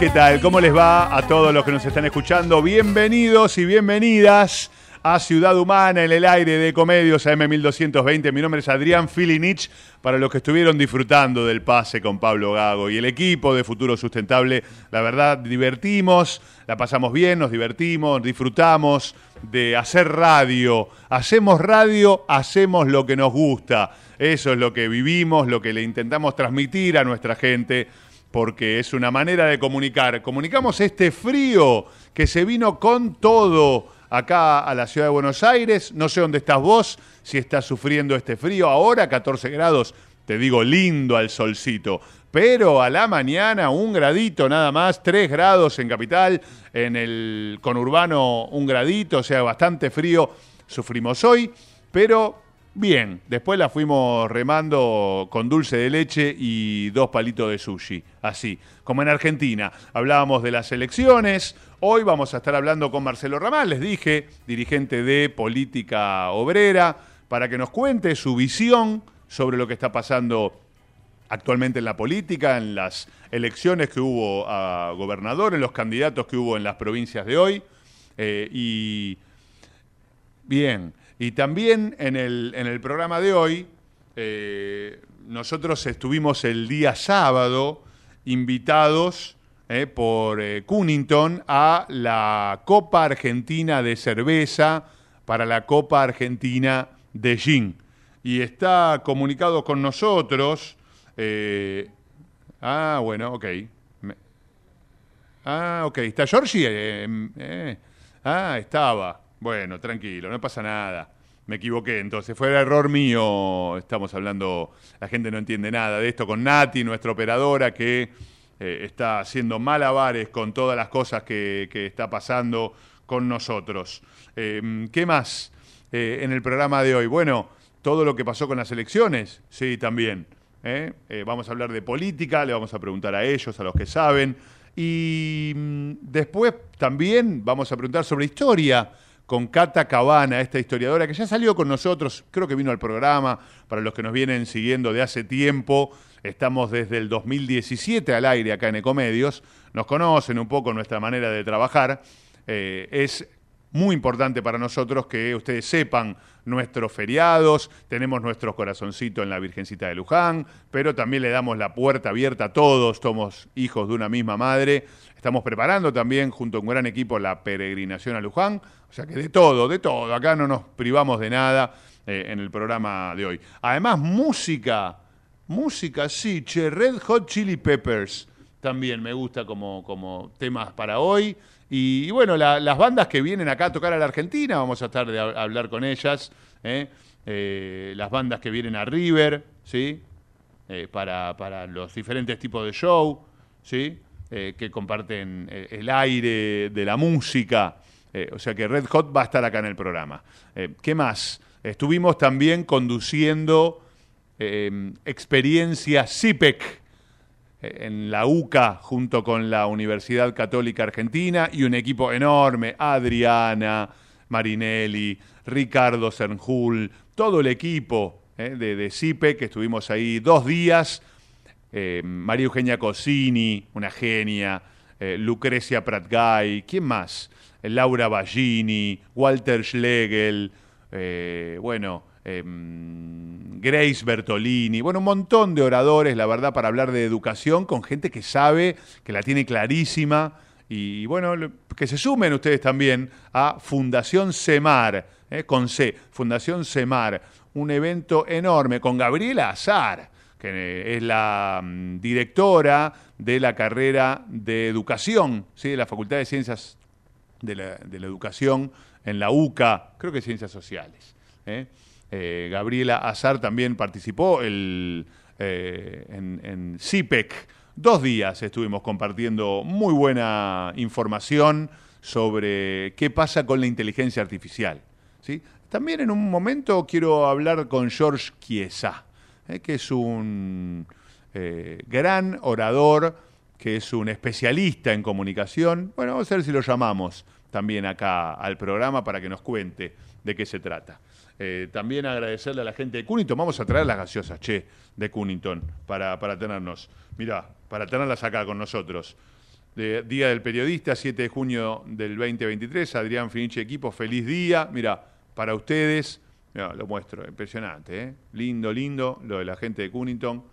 ¿Qué tal? ¿Cómo les va a todos los que nos están escuchando? Bienvenidos y bienvenidas a Ciudad Humana en el aire de Comedios AM1220. Mi nombre es Adrián Filinich. Para los que estuvieron disfrutando del pase con Pablo Gago y el equipo de Futuro Sustentable, la verdad, divertimos, la pasamos bien, nos divertimos, disfrutamos de hacer radio. Hacemos radio, hacemos lo que nos gusta. Eso es lo que vivimos, lo que le intentamos transmitir a nuestra gente porque es una manera de comunicar. Comunicamos este frío que se vino con todo acá a la ciudad de Buenos Aires. No sé dónde estás vos, si estás sufriendo este frío ahora, 14 grados, te digo lindo al solcito. Pero a la mañana un gradito nada más, 3 grados en capital, en el conurbano un gradito, o sea, bastante frío sufrimos hoy, pero Bien, después la fuimos remando con dulce de leche y dos palitos de sushi, así, como en Argentina. Hablábamos de las elecciones, hoy vamos a estar hablando con Marcelo Ramal, les dije, dirigente de Política Obrera, para que nos cuente su visión sobre lo que está pasando actualmente en la política, en las elecciones que hubo a gobernador, en los candidatos que hubo en las provincias de hoy. eh, y bien, y también en el, en el programa de hoy, eh, nosotros estuvimos el día sábado invitados eh, por eh, Cunnington a la Copa Argentina de Cerveza para la Copa Argentina de Gin. Y está comunicado con nosotros. eh, ah, bueno, ok. Ah, ok. ¿Está Georgie? Ah, estaba. Bueno, tranquilo, no pasa nada. Me equivoqué, entonces fue error mío. Estamos hablando, la gente no entiende nada de esto con Nati, nuestra operadora, que eh, está haciendo malabares con todas las cosas que, que está pasando con nosotros. Eh, ¿Qué más eh, en el programa de hoy? Bueno, todo lo que pasó con las elecciones, sí, también. Eh, vamos a hablar de política, le vamos a preguntar a ellos, a los que saben. Y mm, después también vamos a preguntar sobre historia con Cata Cabana, esta historiadora que ya salió con nosotros, creo que vino al programa, para los que nos vienen siguiendo de hace tiempo, estamos desde el 2017 al aire acá en Ecomedios, nos conocen un poco nuestra manera de trabajar, eh, es muy importante para nosotros que ustedes sepan nuestros feriados, tenemos nuestros corazoncitos en la Virgencita de Luján, pero también le damos la puerta abierta a todos, somos hijos de una misma madre. Estamos preparando también junto a un gran equipo la peregrinación a Luján, o sea que de todo, de todo, acá no nos privamos de nada eh, en el programa de hoy. Además, música, música, sí, che, Red Hot Chili Peppers también me gusta como, como temas para hoy. Y, bueno, las bandas que vienen acá a tocar a la Argentina, vamos a estar de hablar con ellas. ¿eh? Eh, las bandas que vienen a River, ¿sí? Para, para, los diferentes tipos de show, ¿sí? Que comparten el aire de la música. o sea que Red Hot va a estar acá en el programa. ¿Qué más? Estuvimos también conduciendo experiencia CIPEC en la UCA junto con la Universidad Católica Argentina y un equipo enorme, Adriana, Marinelli, Ricardo Sernjul, todo el equipo eh, de, de CIPE, que estuvimos ahí dos días, eh, María Eugenia Cosini, una genia, eh, Lucrecia Pratgay, ¿quién más? Laura Ballini, Walter Schlegel, bueno, Em, Grace Bertolini, bueno, un montón de oradores, la verdad, para hablar de educación con gente que sabe, que la tiene clarísima. Y bueno, que se sumen ustedes también a Fundación Semar, eh, con C, Fundación Semar, un evento enorme con Gabriela Azar, que es la mm, directora de la carrera de educación, ¿sí? de la Facultad de Ciencias de la, Educación en la UCA, creo que Ciencias Sociales. ¿eh? Eh, Gabriela Azar también participó el, eh, en, CIPEC. Dos días estuvimos compartiendo muy buena información sobre qué pasa con la inteligencia artificial. ¿sí? También en un momento quiero hablar con George Chiesa, eh, que es un gran orador, que es un especialista en comunicación. Bueno, vamos a ver si lo llamamos también acá al programa para que nos cuente de qué se trata. Eh, también agradecerle a la gente de Cunnington. Vamos a traer las gaseosas, che, de Cunnington, para, para tenernos. Mirá, para tenerlas acá con nosotros. día del Periodista, 7 de junio del 2023. Adrián Finichi, equipo, feliz día. Mira, para ustedes, lo muestro, impresionante, ¿eh? Lindo, lindo, lo de la gente de Cunnington.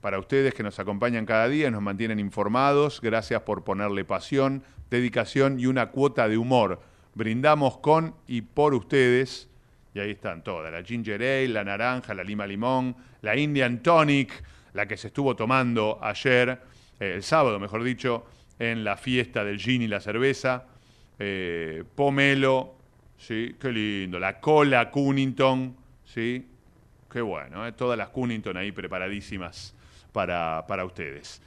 Para ustedes que nos acompañan cada día, nos mantienen informados. Gracias por ponerle pasión, dedicación y una cuota de humor. Brindamos con y por ustedes y ahí están todas, la ginger ale, la naranja, la lima limón, la Indian tonic, la que se estuvo tomando ayer, eh, el sábado mejor dicho, en la fiesta del gin y la cerveza, eh, pomelo, ¿sí? Qué lindo, la cola Cunnington, ¿sí? Qué bueno, ¿eh? todas las Cunnington ahí preparadísimas para, para ustedes.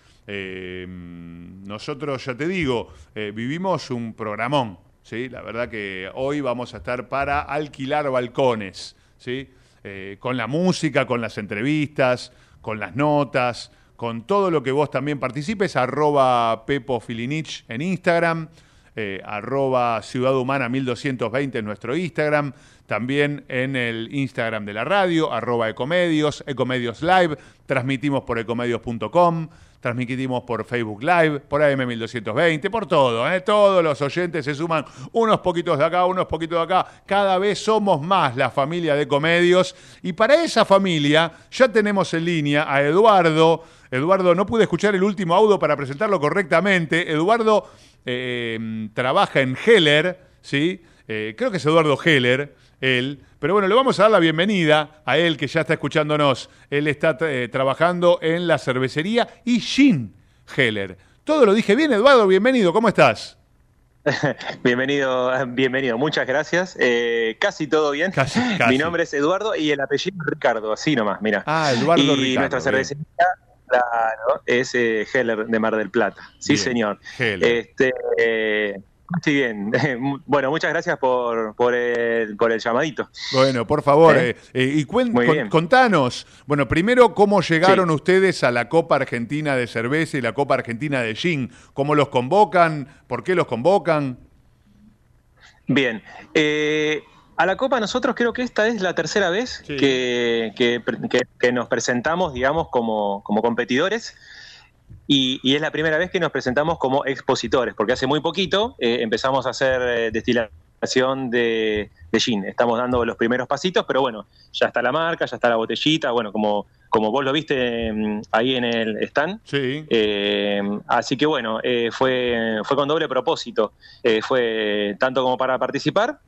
nosotros, ya te digo, vivimos un programón, ¿sí? La verdad que hoy vamos a estar para alquilar balcones, ¿sí? Eh, con la música, con las entrevistas, con las notas, con todo lo que vos también participes, arroba Pepo Filinich en Instagram, eh, arroba Ciudad Humana 1220 en nuestro Instagram, también en el Instagram de la radio, arroba Ecomedios, Ecomedios Live, transmitimos por ecomedios.com, transmitimos por Facebook Live, por AM1220, por todo, ¿eh? todos los oyentes se suman unos poquitos de acá, unos poquitos de acá, cada vez somos más la familia de Comedios y para esa familia ya tenemos en línea a Eduardo, Eduardo, no pude escuchar el último audio para presentarlo correctamente, Eduardo eh, trabaja en Heller, ¿sí? Eh, creo que es Eduardo Heller, él. Pero bueno, le vamos a dar la bienvenida a él que ya está escuchándonos. Él está eh, trabajando en la cervecería y Gin Heller. Todo lo dije bien, Eduardo, bienvenido, ¿cómo estás? bienvenido, bienvenido, muchas gracias. Eh, casi todo bien. Mi nombre es Eduardo y el apellido es Ricardo, así nomás, mira. Ah, Eduardo y nuestra cervecería es eh, Heller de Mar del Plata. Sí, señor. Heller. Este, Sí, bien. Bueno, muchas gracias por, por, el, por el llamadito. Bueno, por favor, ¿Eh? Eh, eh, y contanos, bueno, primero, ¿cómo llegaron ustedes a la Copa Argentina de Cerveza y la Copa Argentina de Gin? ¿Cómo los convocan? ¿Por qué los convocan? Bien. A la Copa nosotros creo que esta es la tercera vez que, que, nos presentamos, digamos, como, como competidores. Y, es la primera vez que nos presentamos como expositores, porque hace muy poquito eh, empezamos a hacer eh, destilación de, de gin. Estamos dando los primeros pasitos, pero bueno, ya está la marca, ya está la botellita, bueno, como, como vos lo viste mm, ahí en el stand. Sí. Eh, así que bueno, fue, fue con doble propósito. Fue tanto como para participar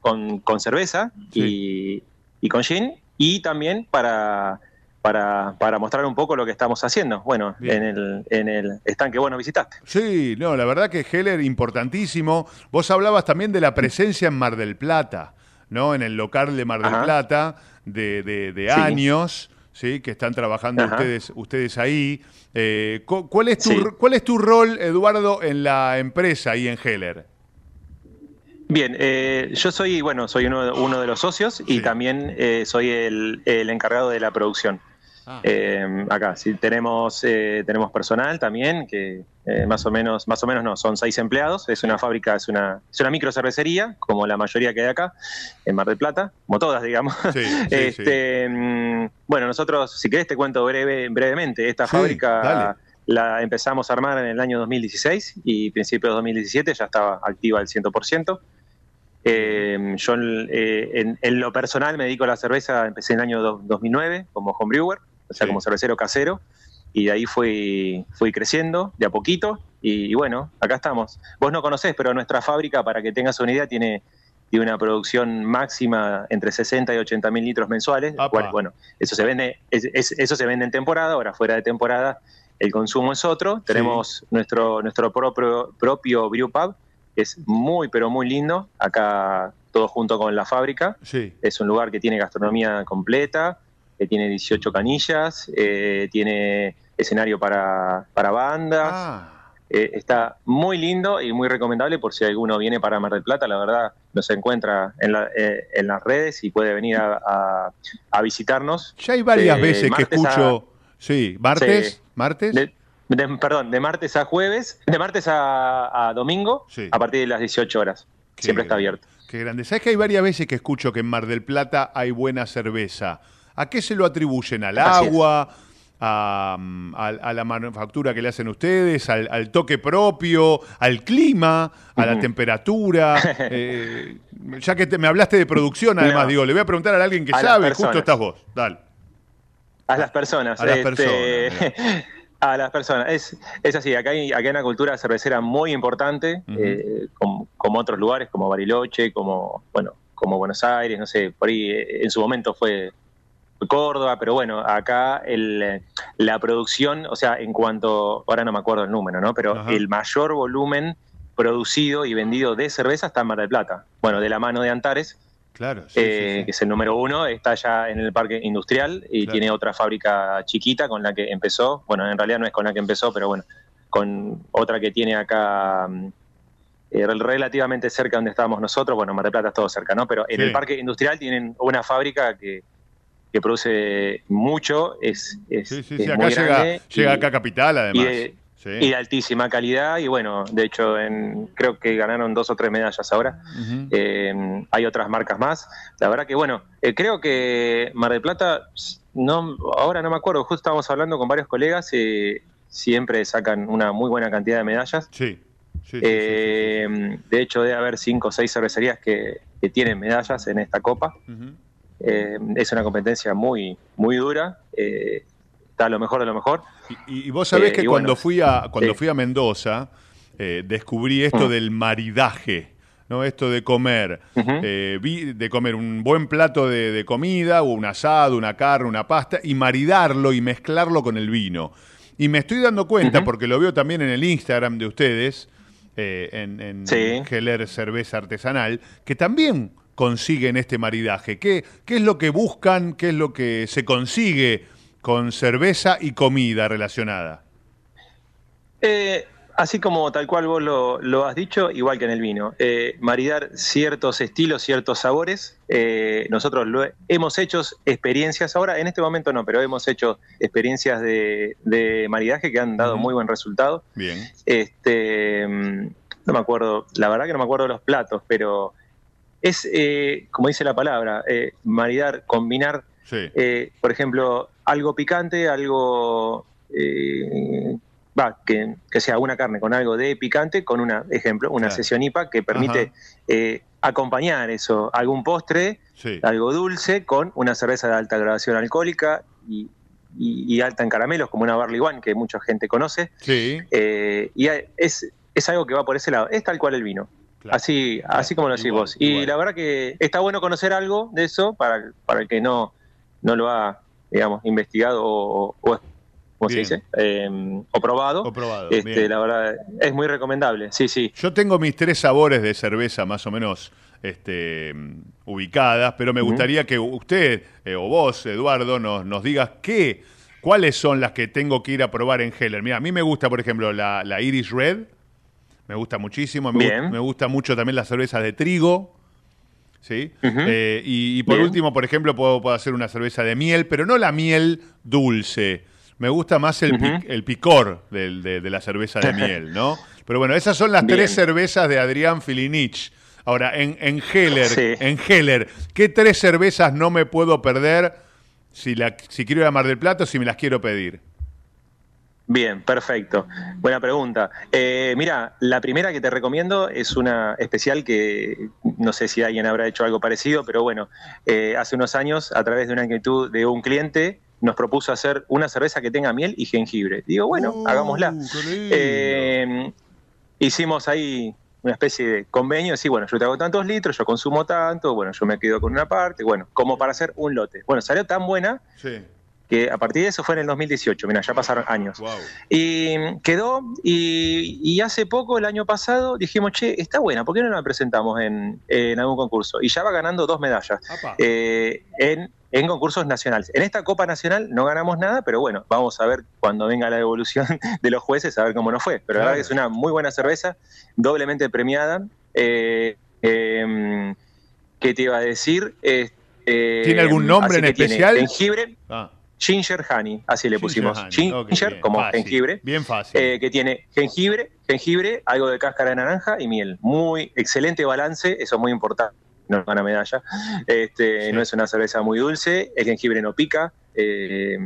con, con cerveza y, y con gin, y también para, para, para mostrar un poco lo que estamos haciendo, bueno, Bien. en el, en el stand que vos nos visitaste. Sí, no, la verdad que Heller, importantísimo. Vos hablabas también de la presencia en Mar del Plata, ¿no? En el local de Mar del Ajá. Plata, de, de- años, ¿sí? Que están trabajando Ajá. ustedes, ustedes ahí. Eh, cu- ¿cuál, es tu, Sí. ¿Cuál es tu rol, Eduardo, en la empresa y en Heller? Bien, eh, yo soy, bueno, soy uno, uno de los socios y Sí. también eh, soy el, el encargado de la producción. Ah. Eh, acá, sí, tenemos, eh, tenemos personal también, que eh, más o menos, más o menos no, son seis empleados, es una fábrica, es una, es una micro cervecería, como la mayoría que hay acá, en Mar del Plata, como todas, digamos. Sí, este, mm, Bueno, nosotros, si querés te cuento breve, brevemente, esta fábrica dale. la empezamos a armar en el año 2016 y principios de 2017 ya estaba activa al 100%. Eh, yo eh, en, en lo personal me dedico a la cerveza, empecé en el año do- 2009 como homebrewer, o sea, Sí. como cervecero casero, y de ahí fui, fui creciendo de a poquito, y, y bueno, acá estamos. Vos no conocés, pero nuestra fábrica, para que tengas una idea, tiene, tiene una producción máxima entre 60 y 80 mil litros mensuales, cual, bueno, eso se vende, es- es- eso se vende en temporada, ahora fuera de temporada el consumo es otro. Tenemos nuestro, nuestro propio, propio brew pub, que es muy, pero muy lindo, acá todo junto con la fábrica. Sí. Es un lugar que tiene gastronomía completa, que tiene 18 canillas, eh, tiene escenario para, para bandas. Ah, Eh, está muy lindo y muy recomendable por si alguno viene para Mar del Plata. La verdad, nos encuentra en, la- eh, en las redes y puede venir a, a- a visitarnos. ya hay varias De veces que a- escucho... Sí, martes, Sí. martes. De- de- perdón, de martes a jueves, de martes a, a domingo, Sí. a partir de las 18 horas. Qué Siempre está abierto. Qué grande. ¿Sabes que hay varias veces que escucho que en Mar del Plata hay buena cerveza? ¿A qué se lo atribuyen? ¿Al Así agua? A, a- a la manufactura que le hacen ustedes? ¿Al, al toque propio? ¿Al clima? ¿A la temperatura? Eh, ya que te- me hablaste de producción, además, No. digo, le voy a preguntar a alguien que A sabe, personas. justo estás vos. Dale. A las personas. A las este, a las personas. Es, es así, acá hay, acá hay una cultura cervecera muy importante, eh, como, como otros lugares, como Bariloche, como, bueno, como Buenos Aires, no sé, por ahí eh, en su momento fue Córdoba, pero bueno, acá el, la producción, o sea, en cuanto, ahora no me acuerdo el número, ¿no? Pero Ajá. el mayor volumen producido y vendido de cerveza está en Mar del Plata. Bueno, de la mano de Antares, Claro. sí, eh, sí, sí. que es el número uno, está ya en el parque industrial y Claro. tiene otra fábrica chiquita con la que empezó. Bueno, en realidad no es con la que empezó, pero bueno, con otra que tiene acá mm, eh, relativamente cerca donde estábamos nosotros. Bueno, Mar del Plata es todo cerca, ¿no? Pero en el parque industrial tienen una fábrica que, que produce mucho, es, es, Sí, sí, acá muy llega, grande llega y- acá a Capital, además. y Sí. y de altísima calidad y bueno, de hecho en, creo que ganaron dos o tres medallas ahora. Eh, hay otras marcas más. La verdad que, bueno, eh, creo que Mar del Plata, no, ahora no me acuerdo, justo estábamos hablando con varios colegas, eh, siempre sacan una muy buena cantidad de medallas. Sí. Sí, Eh, De hecho, debe haber cinco o seis cervecerías que, que tienen medallas en esta copa. Eh, es una competencia muy, muy dura. eh, está lo mejor de lo mejor. Y, y vos sabés Eh, que cuando bueno, fui a cuando sí. fui a Mendoza eh, descubrí esto Mm. del maridaje, ¿no? Esto de comer, eh, vi- de comer un buen plato de, de comida, o un asado, una carne, una pasta, y maridarlo y mezclarlo con el vino. Y me estoy dando cuenta, porque lo veo también en el Instagram de ustedes, eh, en, en Sí. Cerveza Artesanal, que también consiguen este maridaje. ¿Qué, ¿Qué es lo que buscan? ¿Qué es lo que se consigue con cerveza y comida relacionada? Eh, así como tal cual vos lo, lo has dicho, igual que en el vino, eh, maridar ciertos estilos, ciertos sabores. eh, nosotros lo he- hemos hecho experiencias ahora, en este momento no, pero hemos hecho experiencias de, de maridaje que han dado muy buen resultado. Bien. Este, mm, no me acuerdo, la verdad que no me acuerdo de los platos, pero es, como dice la palabra, maridar, combinar Sí. por ejemplo, algo picante, algo eh, va, que, que sea una carne con algo de picante, con una, ejemplo, una Claro. sesión IPA que permite eh, acompañar eso, algún postre, algo dulce, con una cerveza de alta graduación alcohólica y, alta en caramelos, como una Barley One, que mucha gente conoce. Sí. Eh, y es, es algo que va por ese lado. Es tal cual el vino. Así, así como lo decís vos. Y la verdad que está bueno conocer algo de eso para, para el que no, no lo ha, digamos, investigado o, o se dice? Em, o probado. O probado este, la verdad, es muy recomendable. Sí, sí. Yo tengo mis tres sabores de cerveza más o menos este, ubicadas, pero me gustaría que usted eh, o vos, Eduardo, nos, nos digas qué, cuáles son las que tengo que ir a probar en Heller. Mira, a mí me gusta, por ejemplo, la, la Irish Red me gusta muchísimo. Me, gusta mucho también la cerveza de trigo. ¿Sí? Eh, y, por último, por ejemplo, puedo, hacer una cerveza de miel, pero no la miel dulce. Me gusta más el, el picor de, la cerveza de miel, ¿no? Pero bueno, esas son las tres cervezas de Adrián Filinich. Ahora, en, en Heller, en Heller, ¿qué tres cervezas no me puedo perder si, la, si quiero ir a Mar del Plata o si me las quiero pedir? Bien, perfecto. Buena pregunta. Eh, mira, la primera que te recomiendo es una especial que no sé si alguien habrá hecho algo parecido, pero bueno, eh, hace unos años, a través de una inquietud de un cliente, nos propuso hacer una cerveza que tenga miel y jengibre. Digo, bueno, uh, hagámosla. Eh, hicimos ahí una especie de convenio, decir, bueno, yo te hago tantos litros, yo consumo tanto, bueno, yo me quedo con una parte, bueno, como para hacer un lote. Bueno, salió tan buena sí que a partir de eso fue en el 2018, mira, ya pasaron años. Y quedó, y, hace poco, el año pasado, dijimos, che, está buena, ¿por qué no la presentamos en, algún concurso? Y ya va ganando dos medallas eh, en, concursos nacionales. En esta Copa Nacional no ganamos nada, pero bueno, vamos a ver cuando venga la evolución de los jueces, a ver cómo nos fue. Pero la verdad que es una muy buena cerveza, doblemente premiada. Eh, em, ¿Qué te iba a decir? ¿Tiene algún nombre en especial? jengibre. Ah. Ginger Honey, así le pusimos. Ginger, como jengibre. Bien fácil. Eh, que tiene jengibre, jengibre, algo de cáscara de naranja y miel. Muy excelente balance, eso es muy importante. No gana medalla. Este, No es una cerveza muy dulce, el jengibre no pica, eh,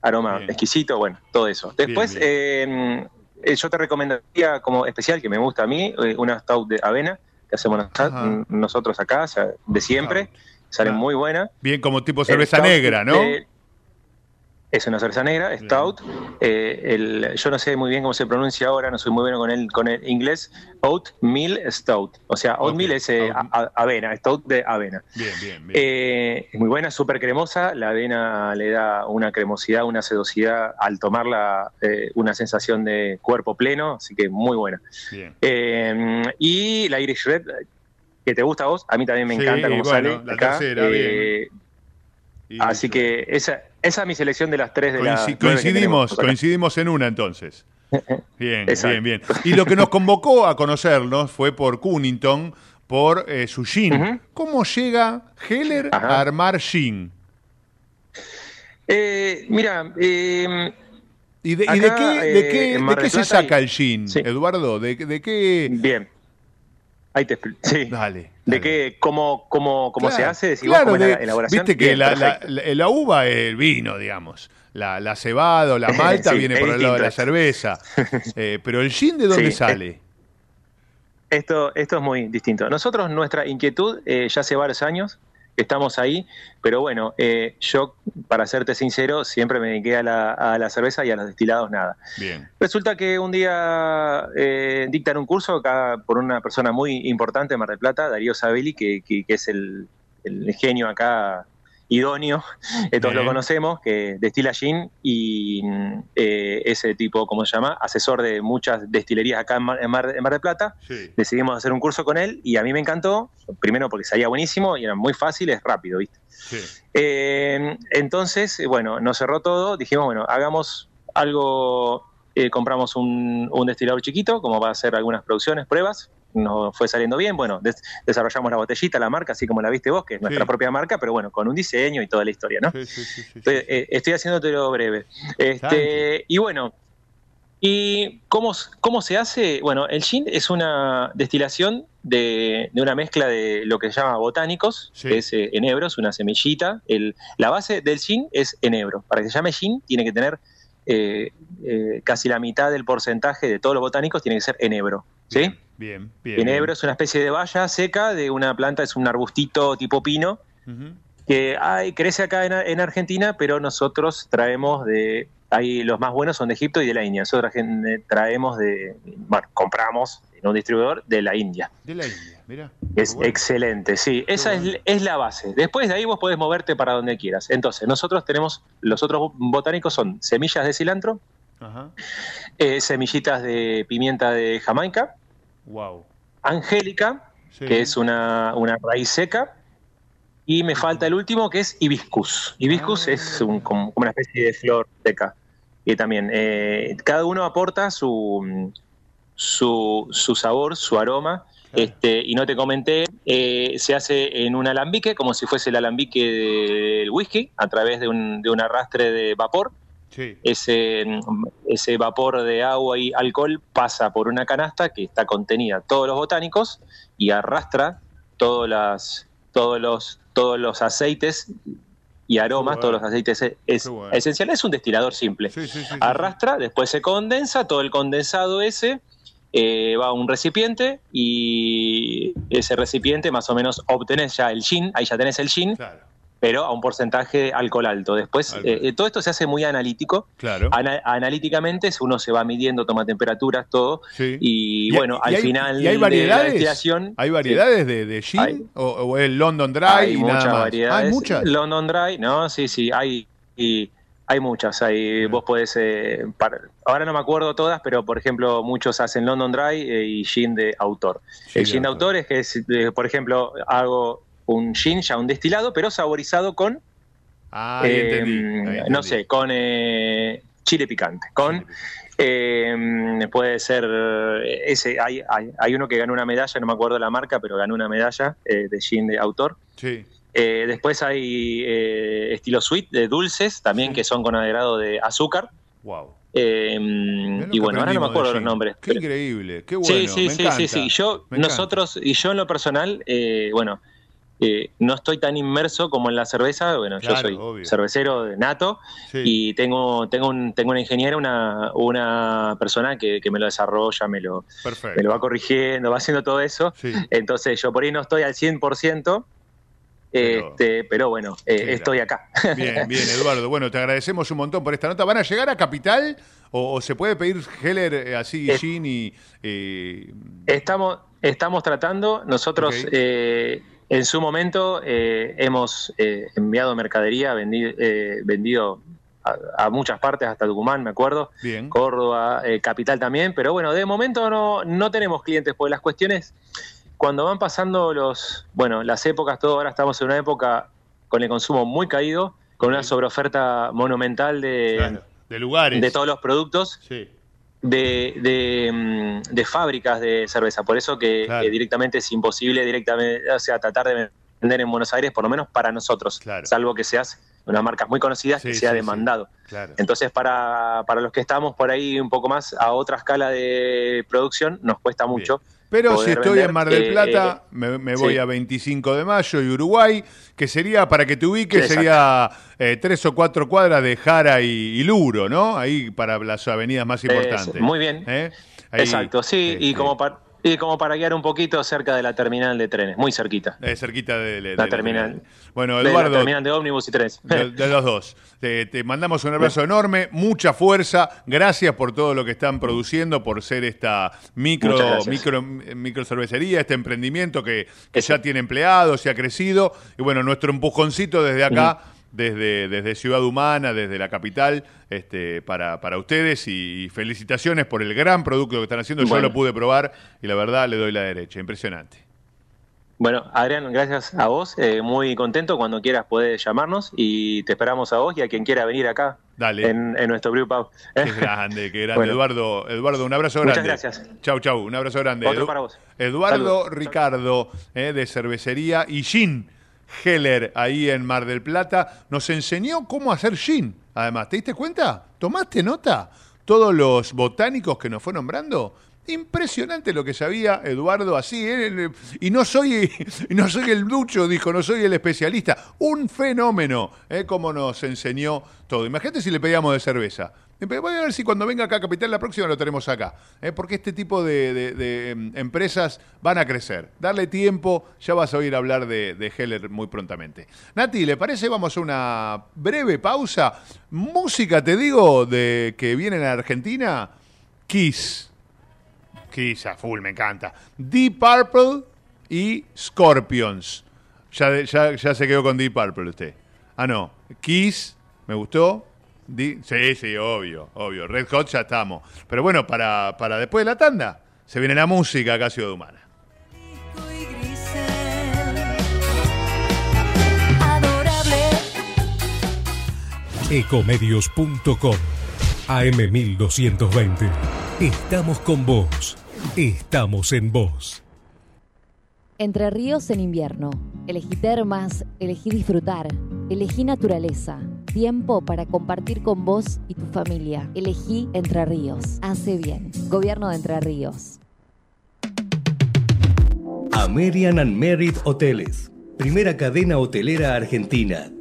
aroma exquisito, bueno, todo eso. Después, eh, yo te recomendaría como especial, que me gusta a mí, una stout de avena, que hacemos nosotros acá, de siempre. Sale muy buena. Bien, como tipo cerveza negra, ¿no? Es una cerveza negra, stout. Eh, el, yo no sé muy bien cómo se pronuncia ahora, no soy muy bueno con el, con el inglés. Oatmeal stout. O sea, oatmeal es eh, avena, stout de avena. Bien, bien, bien. Eh, es muy buena, súper cremosa. La avena le da una cremosidad, una sedosidad al tomarla, una sensación de cuerpo pleno, así que muy buena. Bien. y la Irish Red, que te gusta a vos, a mí también me encanta cómo sale. La acá. Tercera, bien. Así que esa, esa es mi selección de las tres de la Coincidimos, coincidimos en una entonces. Bien, bien, bien. Y lo que nos convocó a conocernos fue por Cunnington, por eh, su gin. ¿Cómo llega Heller a armar gin? Eh, mira, em, ¿Y, de, qué, de qué, de qué se saca el gin, Eduardo? ¿De, ¿De, qué? Bien. Ahí te explico. Sí. Dale. De qué, cómo, cómo, cómo se hace, claro, la elaboración. Viste que la, la, uva es el vino, digamos. La, la cebada o la malta viene por el lado de la cerveza. Eh, pero el gin, ¿de dónde sale? Esto, esto es muy distinto. Nosotros, nuestra inquietud, eh, ya hace varios años, estamos ahí, pero bueno, eh, yo, para serte sincero, siempre me dediqué a la, cerveza y a los destilados nada. Bien. Resulta que un día eh, dictan un curso acá por una persona muy importante de Mar del Plata, Darío Sabelli, que, que, es el, el genio acá idóneo, todos lo conocemos, que destila gin y eh, ese tipo, ¿cómo se llama? Asesor de muchas destilerías acá en Mar, en de Plata. Decidimos hacer un curso con él y a mí me encantó, primero porque salía buenísimo y era muy fácil, es rápido, ¿viste? Eh, entonces, bueno, nos cerró todo, dijimos, bueno, hagamos algo, eh, compramos un, un destilador chiquito, como va a hacer algunas producciones, pruebas, nos fue saliendo bien. Bueno, desarrollamos la botellita, la marca, así como la viste vos, que es nuestra propia marca, pero bueno, con un diseño y toda la historia, ¿no? Sí, sí, eh, estoy haciéndotelo breve. Este, y bueno, ¿y cómo, cómo se hace? Bueno, el gin es una destilación de, una mezcla de lo que se llama botánicos, que es eh, enebro, es una semillita. El, la base del gin es enebro. Para que se llame gin tiene que tener eh, eh, casi la mitad del porcentaje de todos los botánicos tiene que ser enebro. ¿sí? Bien, bien. enebro bien. es una especie de valla seca de una planta, es un arbustito tipo pino, que hay, crece acá en, en Argentina, pero nosotros traemos de, ahí los más buenos son de Egipto y de la India. Nosotros eh, traemos de, bueno, compramos un distribuidor de la India. De la India, mira. Es excelente, sí, esa es, es la base. Después de ahí vos podés moverte para donde quieras. Entonces, nosotros tenemos, los otros botánicos son semillas de cilantro, Ajá. eh, semillitas de pimienta de Jamaica, Wow. angélica, Sí. que es una, una raíz seca, y me falta el último que es hibiscus. Hibiscus Ah. es un- como una especie de flor seca. Y también, eh, cada uno aporta su, su, su sabor, su aroma. Claro. Este, y no te comenté, eh, se hace en un alambique, como si fuese el alambique del whisky, a través de un, de un arrastre de vapor. Sí. Ese, ese vapor de agua y alcohol pasa por una canasta que está contenida todos los botánicos y arrastra todos, las, todos, los, todos los aceites y aromas, todos los aceites es, es Qué bueno. esencial. Es un destilador simple. Sí, sí, Arrastra, después se condensa, todo el condensado ese eh, va a un recipiente y ese recipiente más o menos obtenés ya el gin, ahí ya tenés el gin, Claro, pero a un porcentaje de alcohol alto. Después, eh, eh, todo esto se hace muy analítico. claro. Ana- analíticamente uno se va midiendo, toma temperaturas, todo. Sí. Y, Y- bueno, y al hay- final y hay de la variedades? destilación... ¿Hay variedades de, de gin Hay. o, o es London Dry Hay y muchas nada más? variedades. Hay muchas. London Dry, no, sí, sí, hay, y hay muchas. Hay, vos podés, eh, para- ahora no me acuerdo todas, pero por ejemplo, muchos hacen London Dry eh, y gin de autor. El gin de autor. es que, es, por ejemplo, hago un gin, ya un destilado, pero saborizado con, Ah, eh, entendí. no sé, con eh, chile picante, con... Eh, puede ser eh, ese hay, hay, hay uno que ganó una medalla no me acuerdo la marca pero ganó una medalla eh, de gin de autor Sí. Eh, después hay eh, estilo sweet de dulces también que son con agregado de azúcar Wow. Eh, lo y bueno ahora no me acuerdo los nombres Qué pero- increíble, qué bueno. sí sí me sí encanta, sí sí yo me encanta. nosotros y yo en lo personal eh, bueno eh, no estoy tan inmerso como en la cerveza bueno Claro, yo soy obvio. cervecero de nato Sí. y tengo tengo un, tengo una ingeniera una una persona que, que me lo desarrolla me lo Perfecto. me lo va corrigiendo va haciendo todo eso Sí. entonces yo por ahí no estoy al 100%, Pero- este, pero bueno, eh, estoy acá. Bien, bien, Eduardo. Bueno, te agradecemos un montón por esta nota. ¿Van a llegar a Capital o, o se puede pedir Heller eh, así, gin y... eh, Estamos, estamos tratando, nosotros eh, en su momento eh, hemos eh, enviado mercadería, vendi- eh, vendido a, a muchas partes, hasta Tucumán, me acuerdo, bien. Córdoba, eh, Capital también, pero bueno, de momento no, no tenemos clientes, porque las cuestiones, cuando van pasando los, bueno, las épocas, todo, ahora estamos en una época con el consumo muy caído, con una sobreoferta monumental de, Claro, de lugares. de todos los productos, Sí. de, de, mm, de fábricas de cerveza. Por eso que, Claro. directamente es imposible directamente, o sea, tratar de vender en Buenos Aires, por lo menos para nosotros, Claro. salvo que seas unas marcas muy conocidas, Sí, que sea sí, sí. demandado. Claro. Entonces, para, para los que estamos por ahí un poco más a otra escala de producción, nos cuesta mucho. Pero si estoy vender, en Mar del eh, Plata, me, me voy a 25 de mayo y Uruguay, que sería, para que te ubiques, sería eh, tres o cuatro cuadras de Jara y, y Luro, ¿no? Ahí para las avenidas más importantes. muy bien. ¿Eh? Ahí, Exacto, sí, y como, para, y como para guiar un poquito cerca de la terminal de trenes, muy cerquita. eh, cerquita de, de- La de- terminal. Bueno, De la Eduardo, terminal de ómnibus y trenes. de, de los dos. Te, te mandamos un abrazo enorme, mucha fuerza, gracias por todo lo que están produciendo, por ser esta micro, micro, micro cervecería, este emprendimiento que, que ya tiene empleados, se ha crecido. Y bueno, nuestro empujoncito desde acá, desde, desde Ciudad Humana, desde la capital, este, para, para ustedes y, felicitaciones por el gran producto que están haciendo. Yo Bueno. lo pude probar y la verdad le doy la derecha, impresionante. Bueno, Adrián, gracias a vos. eh, muy contento. Cuando quieras puedes llamarnos y te esperamos a vos y a quien quiera venir acá Dale. en, en nuestro Pub. Qué grande, qué grande. Bueno. Eduardo, Eduardo, un abrazo Muchas grande. gracias. Chau, chau, un abrazo grande. Otro Edu- para vos. Eduardo Saludos. Ricardo, eh, de cervecería y gin Heller, ahí en Mar del Plata, nos enseñó cómo hacer gin. Además, ¿te diste cuenta? ¿Tomaste nota? Todos los botánicos que nos fue nombrando. Impresionante lo que sabía Eduardo así, ¿eh? y no soy, no soy el ducho, dijo, no soy el especialista. Un fenómeno, ¿eh? como nos enseñó todo. Imagínate si le pedíamos de cerveza. Voy a ver si cuando venga acá a Capital la próxima lo tenemos acá. ¿eh? Porque este tipo de, em, empresas van a crecer. Darle tiempo, ya vas a oír hablar de, Heller muy prontamente. Nati, ¿le parece? Vamos a una breve pausa. Música, te digo, de que viene en Argentina. Kiss. Kiss a full, me encanta. Deep Purple y Scorpions. Ya, ya, ya se quedó con Deep Purple usted. Ah, no. Kiss, me gustó sí, sí, obvio, obvio. Red Hot ya estamos. Pero bueno, para, para después de la tanda, se viene la música acá a Ciudad Humana. Ecomedios.com AM1220. Estamos con vos. Estamos en vos. Entre ríos en invierno. Elegí termas, elegí disfrutar, elegí naturaleza. Tiempo para compartir con vos y tu familia. Elegí Entre Ríos. Hace bien. Gobierno de Entre Ríos. American and Merit Hoteles. Primera cadena hotelera argentina.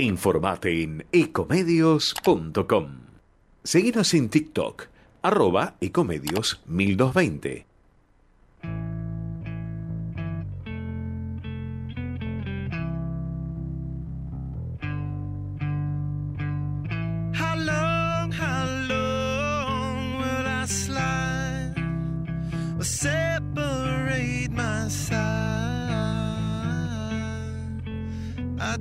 Informate en ecomedios.com. Seguinos en TikTok arroba ecomedios 1220. How long, how long will I slide or separate my side? I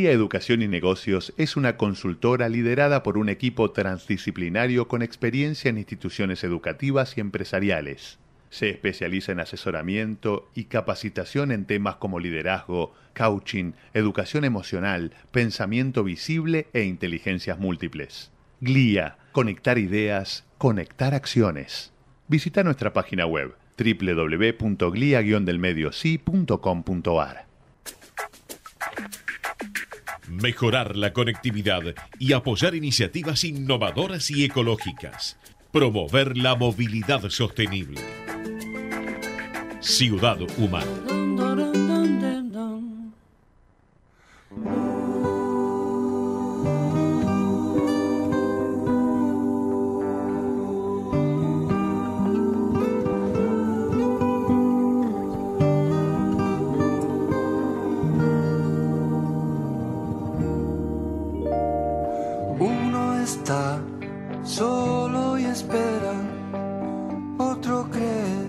Glia Educación y Negocios es una consultora liderada por un equipo transdisciplinario con experiencia en instituciones educativas y empresariales. Se especializa en asesoramiento y capacitación en temas como liderazgo, coaching, educación emocional, pensamiento visible e inteligencias múltiples. Glia, conectar ideas, conectar acciones. Visita nuestra página web www.glia-delmediosi.com.ar. Mejorar la conectividad y apoyar iniciativas innovadoras y ecológicas. Promover la movilidad sostenible. Ciudad Humana. Está solo y espera, otro cree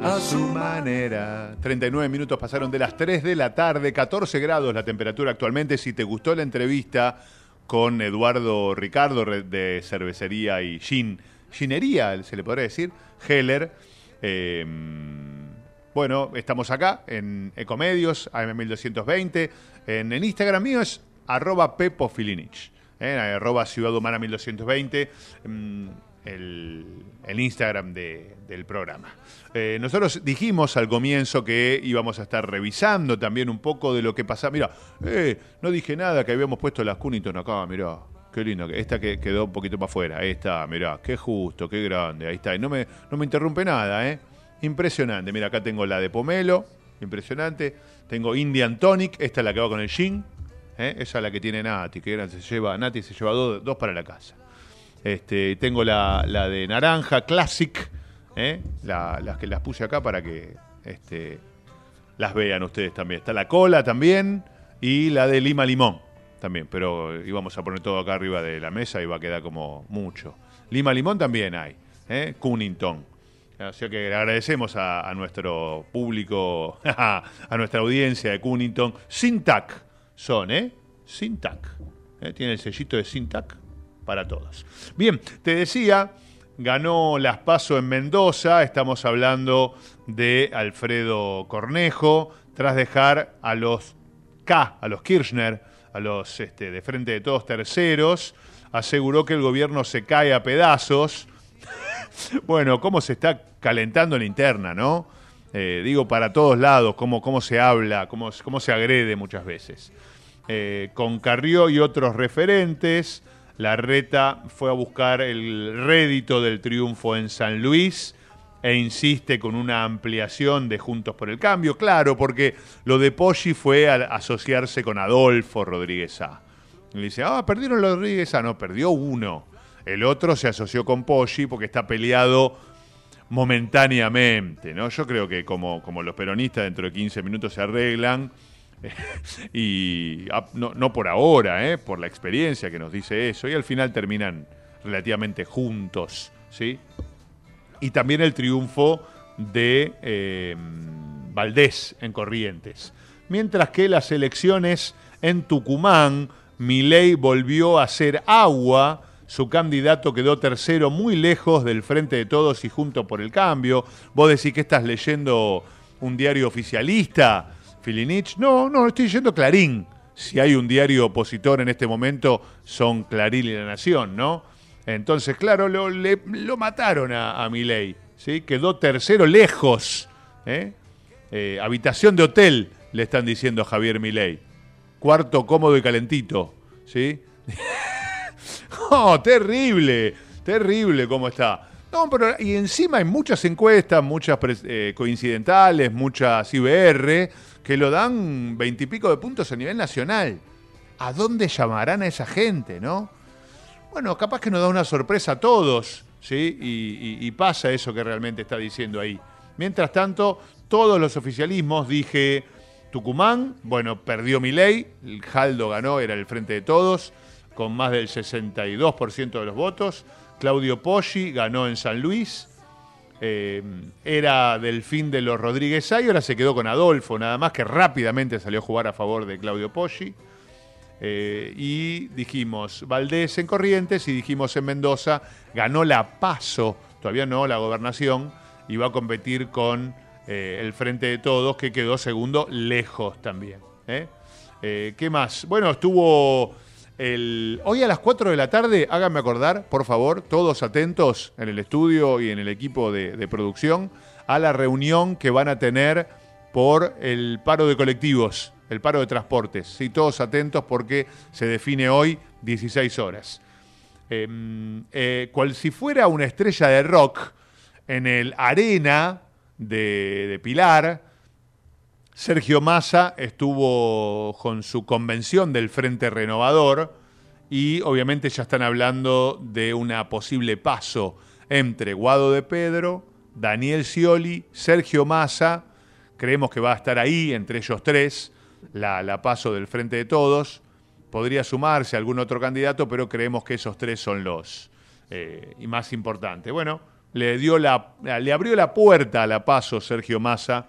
A su manera. 39 minutos pasaron de las 3 de la tarde, 14 grados la temperatura actualmente. Si te gustó la entrevista con Eduardo Ricardo de Cervecería y Gin, Ginería, se le podría decir, Heller. eh, bueno, estamos acá en Ecomedios, AM1220. En, en Instagram mío es arroba Pepo Filinich, eh, arroba Ciudad Humana 1220. mm, el, Instagram de- del programa. Eh, nosotros dijimos al comienzo que íbamos a estar revisando también un poco de lo que pasaba. Mira, eh, no dije nada que habíamos puesto las Cunnington acá, mirá. Qué lindo, esta que quedó un poquito más fuera. Ahí está, mirá, qué justo, qué grande. Ahí está. Y no me, no me interrumpe nada. Impresionante. Mira, acá tengo la de Pomelo, impresionante. Tengo Indian Tonic, esta es la que va con el gin. ¿Eh? Esa es la que tiene Nati, que. Se lleva, Nati se lleva dos, dos para la casa. Este, tengo la, la de naranja Classic, ¿eh? La- las que las puse acá para que este, las vean ustedes también. Está la cola también y la de lima limón también, pero íbamos a poner todo acá arriba de la mesa y va a quedar como mucho. Lima limón también hay, ¿eh? Cunnington. Sea que le agradecemos a, a nuestro público, a nuestra audiencia de Cunnington. Sintac son, ¿eh? Sintac. ¿eh? Tiene el sellito de Sintac para todos. Bien, te decía, ganó las PASO en Mendoza, estamos hablando de Alfredo Cornejo, tras dejar a los K, a los Kirchner, a los este, de frente de todos terceros, aseguró que el gobierno se cae a pedazos. bueno, cómo se está calentando la interna, ¿no? Eh, digo, para todos lados, cómo, cómo se habla, cómo, cómo se agrede muchas veces. Eh, con Carrió y otros referentes, la reta fue a buscar el rédito del triunfo en San Luis e insiste con una ampliación de Juntos por el Cambio, claro, porque lo de Poggi fue a asociarse con Adolfo Rodríguez A. Le dice, ah, perdieron Rodríguez A, no, perdió uno. El otro se asoció con Poggi porque está peleado momentáneamente, ¿no? Yo creo que como, como los peronistas dentro de 15 minutos se arreglan, y no, no por ahora, ¿eh? por la experiencia que nos dice eso, y al final terminan relativamente juntos, ¿sí? Y también el triunfo de eh, Valdés en Corrientes. Mientras que las elecciones en Tucumán, Milei volvió a hacer agua, su candidato quedó tercero muy lejos del Frente de Todos y Junto por el Cambio. ¿Vos decís que estás leyendo un diario oficialista, Filinich? No, no, estoy leyendo Clarín. Si hay un diario opositor en este momento, son Clarín y La Nación, ¿no? Entonces, claro, lo, le- mataron a, a Milei, ¿sí? Quedó tercero lejos, ¿eh? Eh, habitación de hotel, le están diciendo a Javier Milei. Cuarto cómodo y calentito, ¿sí? ¡Oh, terrible! Terrible cómo está. No, y encima hay muchas encuestas, muchas eh, coincidentales, muchas IBR, que lo dan veintipico de puntos a nivel nacional. ¿a dónde llamarán a esa gente, no? Bueno, capaz que nos da una sorpresa a todos, ¿sí? Y, y- y pasa eso que realmente está diciendo ahí. Mientras tanto, todos los oficialismos, dije, Tucumán, bueno, perdió mi ley, el Jaldo ganó, era el frente de todos, con más del 62% de los votos. Claudio Poggi ganó en San Luis, eh, era del fin de los Rodríguez Ay, ahora se quedó con Adolfo, nada más que rápidamente salió a jugar a favor de Claudio Poggi. Eh, y dijimos Valdés en Corrientes y dijimos en Mendoza, ganó la PASO, todavía no la gobernación, y va a competir con eh, el Frente de Todos, que quedó segundo lejos también. ¿Qué más? Bueno, estuvo Hoy a las 4 de la tarde, háganme acordar, por favor, todos atentos en el estudio y en el equipo de, producción, a la reunión que van a tener por el paro de colectivos, el paro de transportes. Sí, todos atentos porque se define hoy 16 horas. Eh, eh, cual si fuera una estrella de rock en el Arena de Pilar, Sergio Massa estuvo con su convención del Frente Renovador y obviamente ya están hablando de una posible paso entre Guado de Pedro, Daniel Scioli, Sergio Massa. Creemos que va a estar ahí entre ellos tres la, la paso del Frente de Todos. Podría sumarse algún otro candidato, pero creemos que esos tres son los eh, y más importantes. Bueno, le, dio la, le abrió la puerta a la paso Sergio Massa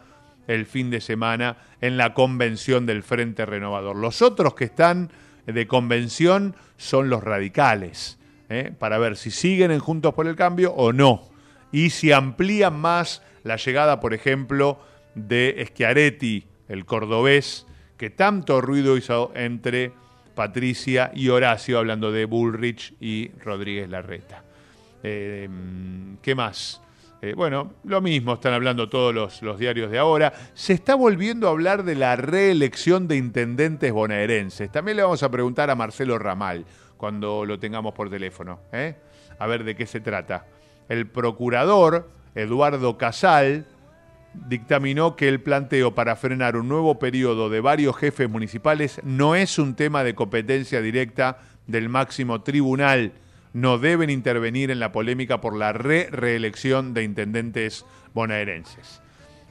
el fin de semana en la convención del Frente Renovador. Los otros que están de convención son los radicales, ¿eh? para ver si siguen en Juntos por el Cambio o no. Y si amplían más la llegada, por ejemplo, de Schiaretti, el cordobés, que tanto ruido hizo entre Patricia y Horacio, hablando de Bullrich y Rodríguez Larreta. Eh, ¿Qué más? Eh, bueno, lo mismo están hablando todos los, diarios de ahora. Se está volviendo a hablar de la reelección de intendentes bonaerenses. También le vamos a preguntar a Marcelo Ramal cuando lo tengamos por teléfono. ¿eh? A ver de qué se trata. El procurador, Eduardo Casal, dictaminó que el planteo para frenar un nuevo periodo de varios jefes municipales no es un tema de competencia directa del máximo tribunal. No deben intervenir en la polémica por la re reelección de intendentes bonaerenses.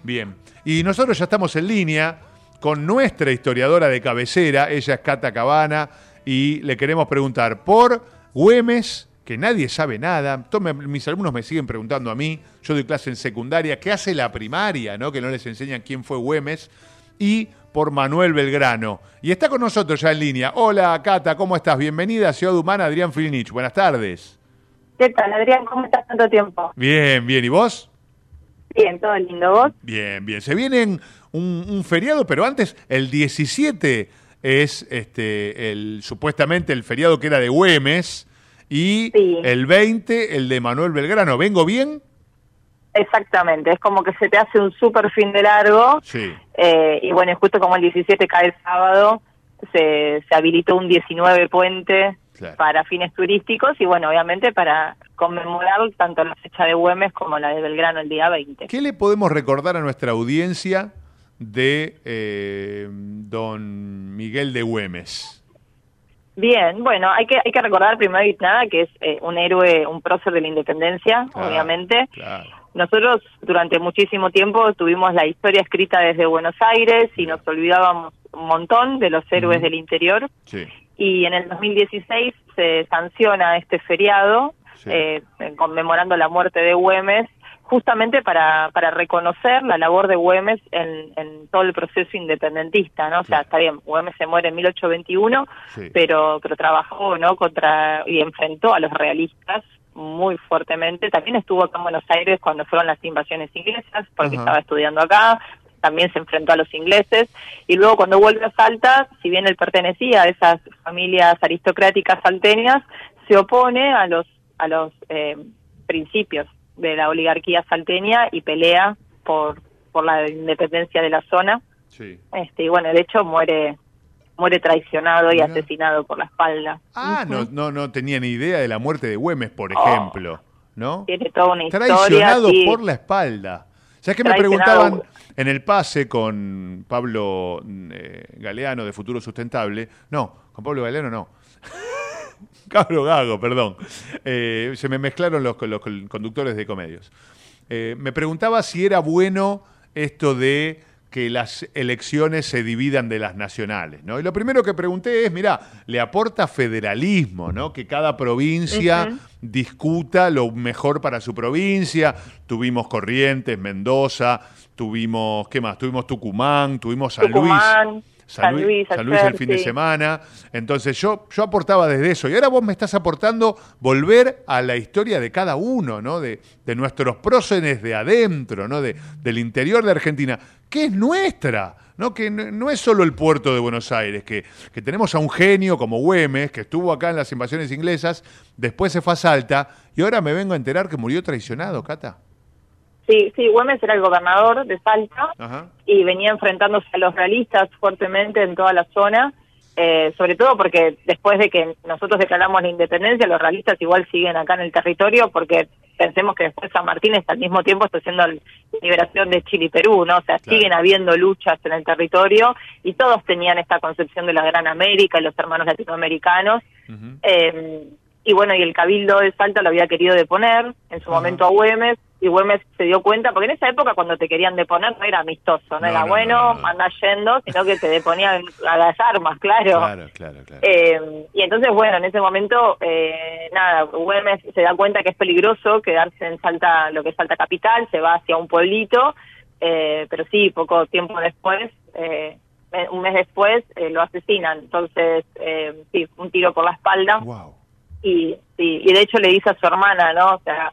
Bien, y nosotros ya estamos en línea con nuestra historiadora de cabecera, ella es Cata Cabana, y le queremos preguntar por Güemes, que nadie sabe nada. Mis alumnos me siguen preguntando a mí, yo doy clase en secundaria, ¿qué hace la primaria? ¿no? Que no les enseñan quién fue Güemes. Y por Manuel Belgrano. Y está con nosotros ya en línea. Hola, Cata, ¿cómo estás? Bienvenida a Ciudad Humana, Adrián Filinich. Buenas tardes. ¿Qué tal, Adrián? ¿Cómo estás tanto tiempo? Bien, bien. ¿Y vos? Bien, todo lindo. ¿Vos? Bien, bien. Se vienen un, un feriado, pero antes, el 17 es este el supuestamente el feriado que era de Güemes y Sí. el 20 el de Manuel Belgrano. ¿Vengo bien? Exactamente, es como que se te hace un súper fin de largo Sí. eh, y bueno, justo como el 17 cae el sábado, se, se habilitó un 19 puente Claro. para fines turísticos y bueno, obviamente para conmemorar tanto la fecha de Güemes como la de Belgrano el día 20. ¿Qué le podemos recordar a nuestra audiencia de eh, don Miguel de Güemes? Bien, bueno, hay que hay que recordar primero y nada que es eh, un héroe, un prócer de la independencia, Claro, obviamente. Claro. Nosotros durante muchísimo tiempo tuvimos la historia escrita desde Buenos Aires y nos olvidábamos un montón de los héroes del interior Sí. y en el 2016 se sanciona este feriado Sí. eh, conmemorando la muerte de Güemes justamente para, para reconocer la labor de Güemes en, en todo el proceso independentista, ¿no? O sea, está bien, Güemes se muere en 1821, Sí. pero pero trabajó, ¿no? contra y enfrentó a los realistas muy fuertemente. También estuvo acá en Buenos Aires cuando fueron las invasiones inglesas, porque estaba estudiando acá. También se enfrentó a los ingleses y luego cuando vuelve a Salta, si bien él pertenecía a esas familias aristocráticas salteñas, se opone a los a los eh, principios de la oligarquía salteña y pelea por por la independencia de la zona. Sí. Este, y bueno, de hecho muere muere traicionado y asesinado por la espalda. Ah, no, no, no tenía ni idea de la muerte de Güemes, por Oh. ejemplo. ¿No? Tiene toda una historia. Traicionado sí. por la espalda. ¿Sabes qué me preguntaban en el pase con Pablo eh, Galeano de Futuro Sustentable? No, con Pablo Galeano no. Pablo Gago, perdón. Eh, se me mezclaron los, los conductores de comedios. Eh, me preguntaba si era bueno esto de que las elecciones se dividan de las nacionales, ¿no? Y lo primero que pregunté es, mira, le aporta federalismo, ¿no? Que cada provincia discuta lo mejor para su provincia. Tuvimos Corrientes, Mendoza, tuvimos, ¿qué más? Tuvimos Tucumán, tuvimos San Tucumán, Luis. San Luis, San Luis el fin de semana. Entonces yo, yo aportaba desde eso. Y ahora vos me estás aportando volver a la historia de cada uno, ¿no? De, de nuestros prócenes de adentro, ¿no? De, del interior de Argentina, que es nuestra. ¿no? Que no, no es solo el puerto de Buenos Aires, que, que tenemos a un genio como Güemes, que estuvo acá en las invasiones inglesas, después se fue a Salta, y ahora me vengo a enterar que murió traicionado, Cata. Sí, sí, Güemes era el gobernador de Salta Ajá. y venía enfrentándose a los realistas fuertemente en toda la zona, eh, sobre todo porque después de que nosotros declaramos la independencia, los realistas igual siguen acá en el territorio porque pensemos que después San Martín está al mismo tiempo está haciendo la liberación de Chile y Perú, ¿no? O sea, Claro. siguen habiendo luchas en el territorio y todos tenían esta concepción de la Gran América y los hermanos latinoamericanos. Eh, y bueno, y el Cabildo de Salta lo había querido deponer en su momento a Güemes, y Güemes se dio cuenta, porque en esa época cuando te querían deponer no era amistoso, no, No, era no, bueno, no, anda yendo, sino que te deponían a las armas, claro. Claro, claro, claro. Eh, y entonces, bueno, en ese momento, eh, nada, Güemes se da cuenta que es peligroso quedarse en Salta, lo que es Salta Capital, se va hacia un pueblito, eh, pero sí, poco tiempo después, eh, un mes después, eh, lo asesinan. Entonces, eh, sí, un tiro por la espalda Wow. y, sí, y de hecho le dice a su hermana, ¿no? O sea,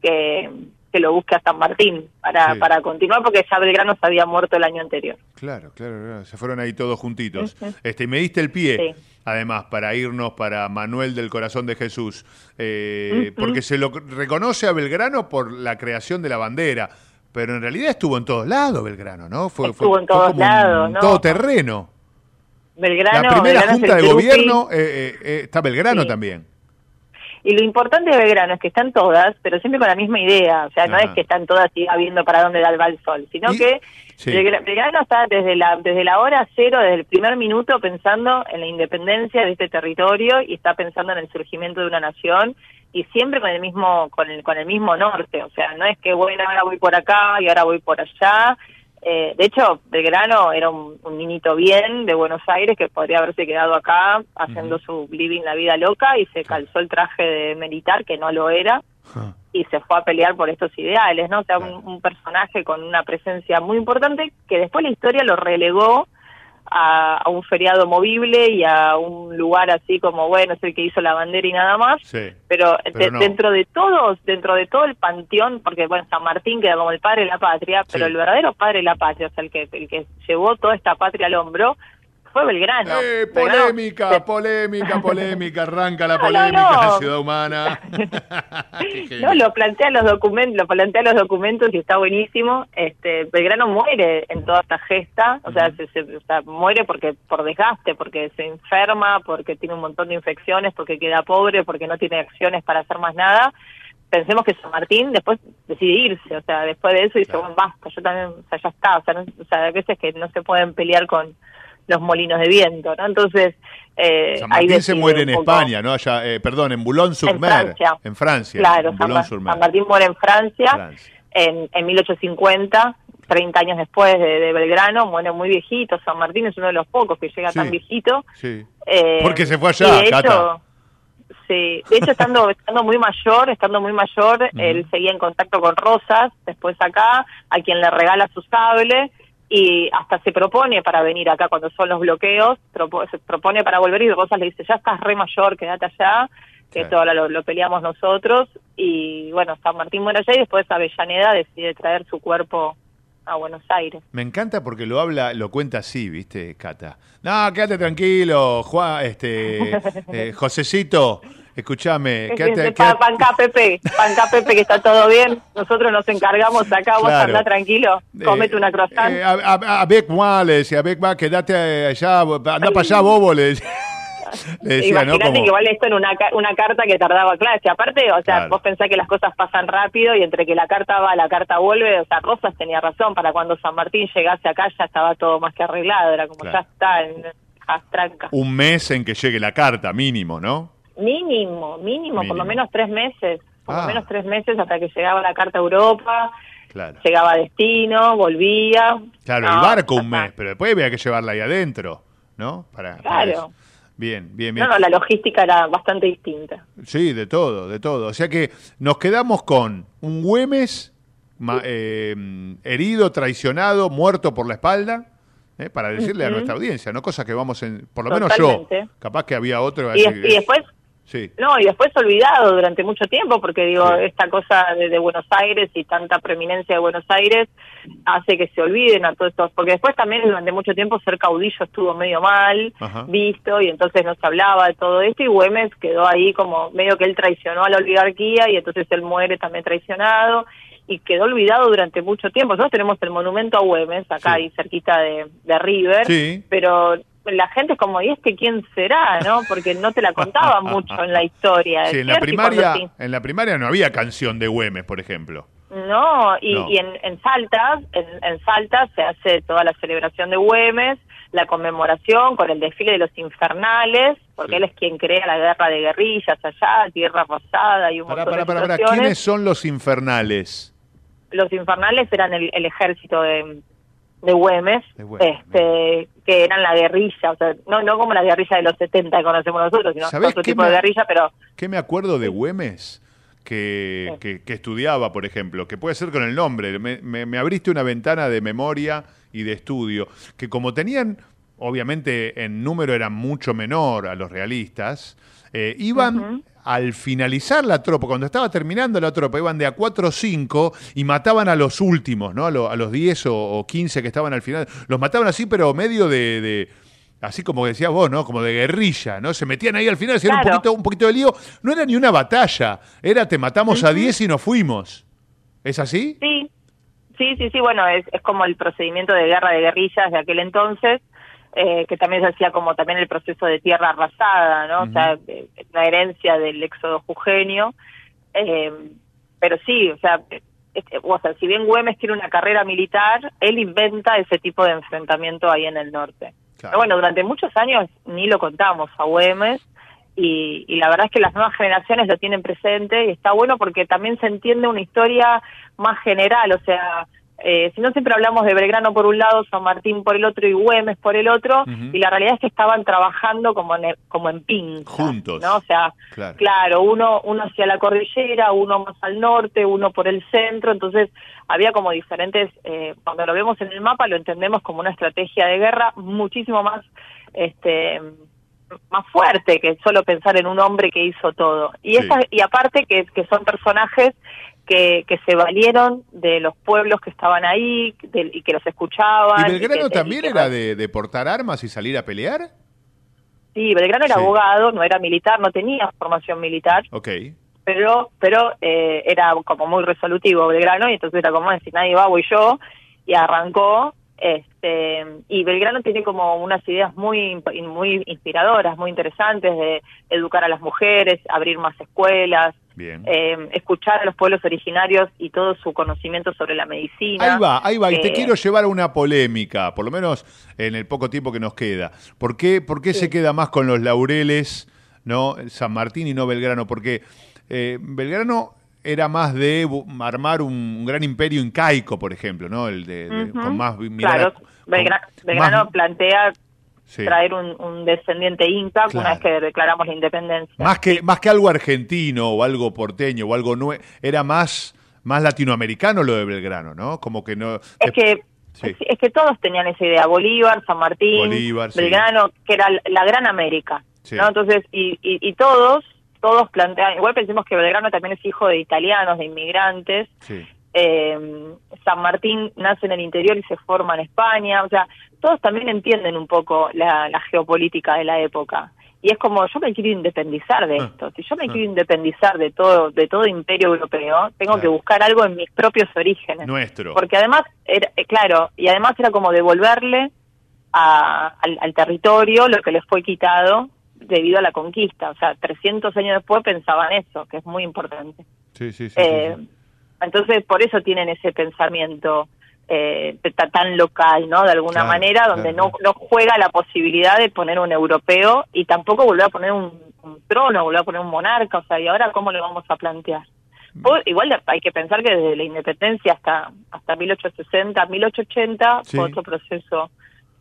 que, que lo busque a San Martín para, Sí. para continuar porque ya Belgrano se había muerto el año anterior. Claro, claro, claro. Se fueron ahí todos juntitos. Ujú. Este, y me diste el pie, Sí. además, para irnos para Manuel del Corazón de Jesús. Eh. Porque se lo reconoce a Belgrano por la creación de la bandera. Pero en realidad estuvo en todos lados Belgrano, ¿no? Fue, Estuvo en todos como lados, un ¿no? todoterreno. Belgrano, la primera Belgrano junta de gobierno eh, eh, eh, está Belgrano Sí. también. Y lo importante de Belgrano es que están todas, pero siempre con la misma idea. O sea, no es que están todas y viendo para dónde da el sol, sino Y- que sí. Belgra- Belgrano está desde la, desde la hora cero, desde el primer minuto, pensando en la independencia de este territorio y está pensando en el surgimiento de una nación y siempre con el mismo con el, con el mismo norte. O sea, no es que, bueno, ahora voy por acá y ahora voy por allá. Eh, de hecho, Belgrano era un, un niñito bien de Buenos Aires que podría haberse quedado acá haciendo su living la vida loca y se calzó el traje de militar que no lo era y se fue a pelear por estos ideales, ¿no? O sea, un, un personaje con una presencia muy importante que después la historia lo relegó a, a un feriado movible y a un lugar así como, bueno, es el que hizo la bandera y nada más. Sí. Pero, Pero de- no. dentro de todos, dentro de todo el panteón, porque bueno, San Martín queda como el padre de la patria, pero Sí. el verdadero padre de la patria, o sea, el que, el que llevó toda esta patria al hombro, fue Belgrano. Eh, polémica, polémica, polémica, arranca la No, no, polémica, no. Ciudad Humana. No, lo plantea los documentos, lo plantea los documentos y está buenísimo. Este, Belgrano muere en toda esta gesta, o sea, se, se- o sea, muere porque por desgaste, porque se enferma, porque tiene un montón de infecciones, porque queda pobre, porque no tiene acciones para hacer más nada. Pensemos que San Martín después decide irse, o sea, después de eso dice, Claro. bueno, basta, yo también, o sea, ya está, o sea, no- o sea, hay veces que no se pueden pelear con los molinos de viento, ¿no? Entonces, eh, San Martín se muere en España, ¿no? Allá, eh, perdón, en Boulogne-sur-Mer. En Francia. En Francia. Claro, en San, Martín muere en Francia, Francia. En, en 1850, 30 años después de, de Belgrano, muere muy viejito. San Martín es uno de los pocos que llega Sí. tan viejito. Sí. Eh, Porque se fue allá, de Cata. hecho, sí, de hecho estando, estando muy mayor, estando muy mayor, él seguía en contacto con Rosas, después acá, a quien le regala su sable y hasta se propone para venir acá cuando son los bloqueos, se propone para volver y Rosas le dice, ya estás re mayor, quédate allá, que Claro. lo, lo peleamos nosotros y bueno, San Martín muere allá y después Avellaneda decide traer su cuerpo a Buenos Aires. Me encanta porque lo habla, lo cuenta así, ¿viste, Cata? No, quédate tranquilo, Juan, este, eh, Josecito, escúchame, quédate, Pa- quédate- Panca Pepe, Panca Pepe que está todo bien, nosotros nos encargamos acá, vos Claro. andá tranquilo, Eh, comete una croissant. eh, a- a- moi, le decía, avec moi, quédate allá, anda para allá, bobo, le decía. Decía, ¿no? Imagínate Como- que igual esto en una, una carta que tardaba clase. Aparte, o sea, Claro. vos pensás que las cosas pasan rápido y entre que la carta va, la carta vuelve, o sea, Rosas tenía razón, para cuando San Martín llegase acá ya estaba todo más que arreglado, era como Claro. ya está en las trancas. Un mes en que llegue la carta, mínimo, ¿no? Mínimo, mínimo, por lo menos tres meses, por Ah. lo menos tres meses hasta que llegaba la carta a Europa, Claro. llegaba a destino, volvía. Claro, No, el barco un mes, pero después había que llevarla ahí adentro, ¿no? Para, para Claro. eso. Bien, bien, bien. No, no, la logística era bastante distinta. Sí, de todo, de todo. O sea que nos quedamos con un Güemes ma- eh, herido, traicionado, muerto por la espalda, eh, para decirle a nuestra audiencia, ¿no? Cosa que vamos en, por lo menos yo, capaz que había otro. Y, y después Sí, No, y después olvidado durante mucho tiempo, porque digo, Sí. esta cosa de, de Buenos Aires y tanta preeminencia de Buenos Aires hace que se olviden a todos estos, porque después también durante mucho tiempo ser caudillo estuvo medio mal Ajá. visto y entonces no se hablaba de todo esto y Güemes quedó ahí como medio que él traicionó a la oligarquía y entonces él muere también traicionado y quedó olvidado durante mucho tiempo. Nosotros tenemos el monumento a Güemes, acá Sí. ahí cerquita de, de River, pero la gente es como, ¿y este quién será? ¿no? Porque no te la contaba mucho en la historia. Sí, en la primaria, en la primaria no había canción de Güemes, por ejemplo. No, y, No. y en, en Salta, en, en Salta se hace toda la celebración de Güemes, la conmemoración con el desfile de los infernales, porque Sí. él es quien crea la guerra de guerrillas allá, Tierra Rosada y un Pará, montón pará, de. ¿Quiénes son los infernales? Los infernales eran el, el ejército de, de Güemes, De Güemes, este, que eran la guerrilla, o sea, no, no como la guerrilla de los 70 que conocemos nosotros, sino ¿Sabés otro tipo me- de guerrilla, pero ¿Qué me acuerdo de Güemes? Que, Sí. que, que estudiaba, por ejemplo, que puede ser con el nombre. Me, me- me abriste una ventana de memoria y de estudio, que como tenían, obviamente en número eran mucho menor a los realistas, eh, iban. Al finalizar la tropa, cuando estaba terminando la tropa, iban de a 4 o 5 y mataban a los últimos, ¿no? A, lo- a los 10 o, o 15 que estaban al final. Los mataban así, pero medio de... de- Así como decías vos, ¿no? Como de guerrilla, ¿no? Se metían ahí al final, hacían un, poquito, un poquito de lío. No era ni una batalla, era te matamos a 10 y nos fuimos. ¿Es así? Sí, sí, sí, sí, bueno, es, es como el procedimiento de guerra de guerrillas de aquel entonces, eh, que también se hacía como también el proceso de tierra arrasada, ¿no? O sea, eh, la herencia del éxodo jujeño. Eh, pero sí, o sea, este, o sea, si bien Güemes tiene una carrera militar, él inventa ese tipo de enfrentamiento ahí en el norte. Claro. Pero bueno, durante muchos años ni lo contamos a Güemes y, y la verdad es que las nuevas generaciones lo tienen presente y está bueno porque también se entiende una historia más general, o sea, eh, si no siempre hablamos de Belgrano por un lado, San Martín por el otro y Güemes por el otro, y la realidad es que estaban trabajando como en, como en pinza, Juntos. ¿no? O sea, Claro. Claro, uno, uno hacia la cordillera, uno más al norte, uno por el centro, entonces había como diferentes, eh, cuando lo vemos en el mapa lo entendemos como una estrategia de guerra muchísimo más, este, más fuerte que solo pensar en un hombre que hizo todo. Y, Sí. esa, y aparte que, que son personajes que, que se valieron de los pueblos que estaban ahí de- y que los escuchaban. ¿Y Belgrano que- también era de, de portar armas y salir a pelear? Sí, Belgrano era abogado, no era militar, no tenía formación militar. Ok. pero pero eh, era como muy resolutivo Belgrano y entonces era como decir nadie va voy yo y arrancó este y Belgrano tiene como unas ideas muy muy inspiradoras muy interesantes de educar a las mujeres abrir más escuelas Bien. eh, escuchar a los pueblos originarios y todo su conocimiento sobre la medicina Ahí va, ahí va. Y te Eh, quiero llevar a una polémica, por lo menos en el poco tiempo que nos queda. ¿Por qué, por qué se queda más con los laureles, no San Martín y no Belgrano? Porque eh, Belgrano era más de armar un, gran imperio incaico, por ejemplo, ¿no? El de, de- con más mirada- claro con Belgrano más- plantea sí. traer un, un descendiente inca Claro. una vez que declaramos la independencia Más que, más que algo argentino o algo porteño o algo nuevo, era más, más latinoamericano lo de Belgrano, ¿no? Como que no... Es que Sí. es que todos tenían esa idea, Bolívar, San Martín, Bolívar, sí. Belgrano, que era la gran América. ¿no? Entonces, y, y, y todos, todos plantean, igual pensemos que Belgrano también es hijo de italianos, de inmigrantes, Sí. Eh, San Martín nace en el interior y se forma en España, o sea, todos también entienden un poco la, la geopolítica de la época. Y es como, yo me quiero independizar de Ah, esto. Si yo me ah. quiero independizar de todo, de todo imperio europeo, tengo Claro. que buscar algo en mis propios orígenes. Nuestro. Porque además, era, eh, claro, y además era como devolverle a- al, al territorio lo que les fue quitado debido a la conquista. O sea, 300 años después pensaban eso, que es muy importante. Sí, sí, sí. Eh, sí, sí. Entonces, por eso tienen ese pensamiento eh, ta- tan local, ¿no? De alguna Claro, manera, donde claro, no, no juega la posibilidad de poner un europeo y tampoco volver a poner un, un trono, volver a poner un monarca. O sea, ¿y ahora cómo lo vamos a plantear? Mm. Igual hay que pensar que desde la independencia hasta hasta 1860, 1880 Sí. fue otro proceso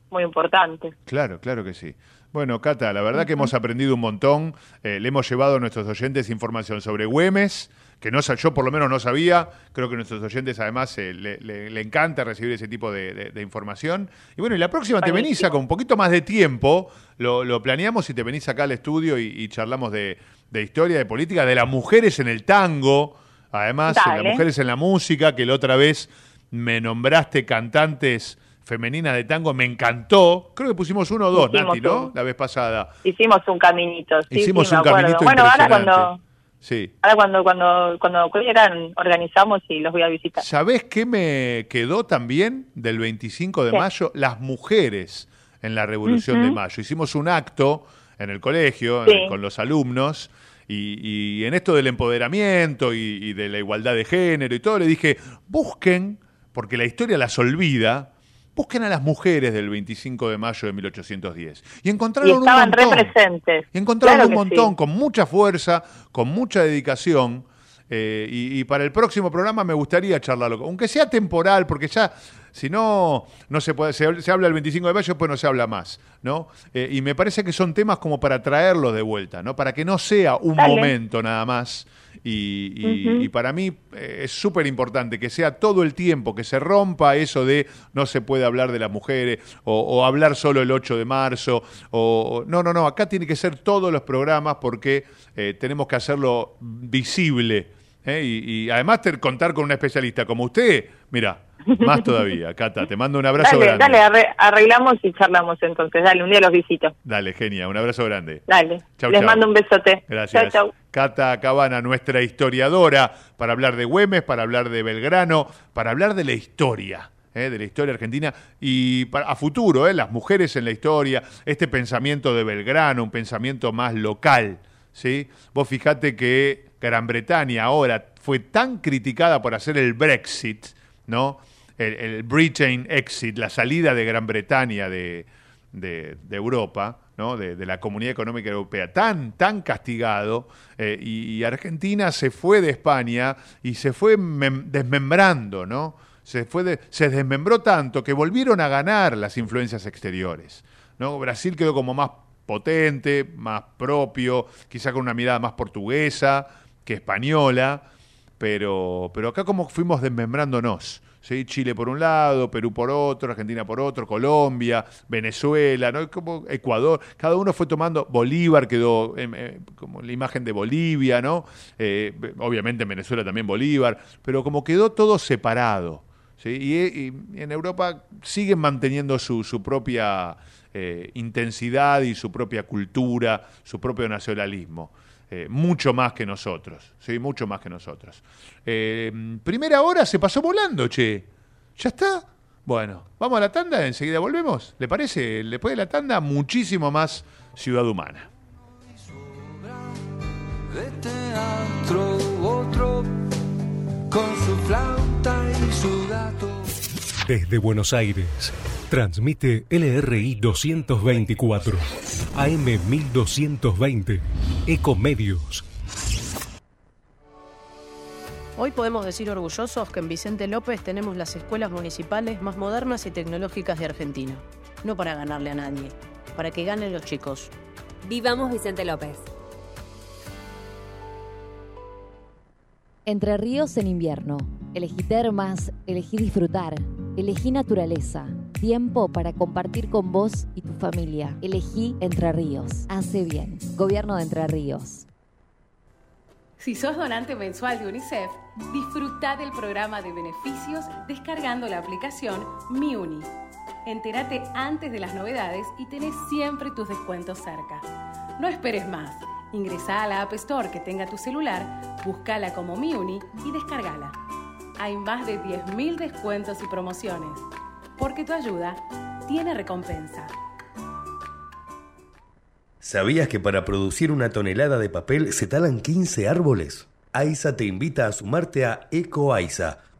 muy importante. Claro, claro que sí. Bueno, Cata, la verdad que hemos aprendido un montón. Eh, le hemos llevado a nuestros oyentes información sobre Güemes, que no yo por lo menos no sabía. Creo que a nuestros oyentes además eh, le, le- le encanta recibir ese tipo de, de- de información. Y bueno, y la próxima te venís Buenísimo. con un poquito más de tiempo. Lo, lo planeamos y te venís acá al estudio y, y charlamos de, de historia, de política, de las mujeres en el tango. Además, en las Dale. mujeres en la música, que la otra vez me nombraste cantantes femeninas de tango, me encantó. Creo que pusimos uno o dos, Hicimos Nati, ¿no? un- La vez pasada. Hicimos un caminito. Sí, Hicimos sí, un caminito Bueno, ahora cuando Sí. ahora cuando cuando cuando quieran organizamos y los voy a visitar. ¿Sabés qué me quedó también del 25 de mayo? Las mujeres en la Revolución de. Mayo. Hicimos un acto en el colegio Sí. eh, con los alumnos y, y en esto del empoderamiento y, y de la igualdad de género y todo, le dije, busquen, porque la historia las olvida, busquen a las mujeres del 25 de mayo de 1810. Y encontraron Y estaban un montón. presentes. Y encontraron Claro un montón, sí. con mucha fuerza, con mucha dedicación. eh, y, y para el próximo programa me gustaría charlarlo, aunque sea temporal, porque ya, si no, no se puede, se, se habla el 25 de mayo, después no se habla más, ¿no? Eh, y me parece que son temas como para traerlos de vuelta, ¿no? Para que no sea un Dale. momento nada más. Y, y- para mí eh, es súper importante que sea todo el tiempo, que se rompa eso de no se puede hablar de las mujeres o, o hablar solo el 8 de marzo. O, no, no, no, acá tiene que ser todos los programas porque eh, tenemos que hacerlo visible. ¿eh? Y, y además contar con un especialista como usted, mira, más todavía. Cata, te mando un abrazo Dale, grande. dale, arre- arreglamos y charlamos entonces. Dale, un día los visito. Dale, genia, un abrazo grande. Dale. Chau, Les chau. mando un besote. Gracias. Chau, chau. Cata Cabana, nuestra historiadora, para hablar de Güemes, para hablar de Belgrano, para hablar de la historia. ¿eh? de la historia argentina y para- a futuro, ¿eh? las mujeres en la historia, este pensamiento de Belgrano, un pensamiento más local. ¿sí? Vos fijate que Gran Bretaña ahora fue tan criticada por hacer el Brexit, ¿no? el, el Britain Exit, la salida de Gran Bretaña de, de, de Europa, de, la Comunidad Económica Europea, tan, tan castigado, eh, y, Argentina se fue de España y se fue mem- desmembrando, ¿no? Se, fue se desmembró tanto que volvieron a ganar las influencias exteriores. ¿no? Brasil quedó como más potente, más propio, quizá con una mirada más portuguesa que española, pero, pero acá como fuimos desmembrándonos. ¿Sí? Chile por un lado, Perú por otro, Argentina por otro, Colombia, Venezuela, ¿no? como Ecuador, cada uno fue tomando, Bolívar quedó eh, como la imagen de Bolivia, ¿no? Eh, obviamente en Venezuela también Bolívar, pero como quedó todo separado. ¿sí? Y, y en Europa siguen manteniendo su, su propia eh, intensidad y su propia cultura, su propio nacionalismo. Eh, mucho más que nosotros, ¿sí? Mucho más que nosotros. Eh, primera hora se pasó volando, che. ¿Ya está? Bueno, vamos a la tanda, enseguida volvemos. ¿Le parece? Después de la tanda, muchísimo más Ciudad Humana. Desde Buenos Aires, transmite LRI 224, AM 1220, Ecomedios. Hoy podemos decir orgullosos que en Vicente López tenemos las escuelas municipales más modernas y tecnológicas de Argentina. No para ganarle a nadie, para que ganen los chicos. Vivamos Vicente López. Entre ríos en invierno. Elegí termas, elegí disfrutar. Elegí naturaleza. Tiempo para compartir con vos y tu familia. Elegí Entre Ríos. Hace bien. Gobierno de Entre Ríos. Si sos donante mensual de UNICEF, disfruta del programa de beneficios descargando la aplicación MiUni. Entérate antes de las novedades y tenés siempre tus descuentos cerca. No esperes más. Ingresa a la App Store que tenga tu celular, búscala como MiUni y descargala. Hay más de 10.000 descuentos y promociones. Porque tu ayuda tiene recompensa. ¿Sabías que para producir una tonelada de papel se talan 15 árboles? AISA te invita a sumarte a EcoAISA,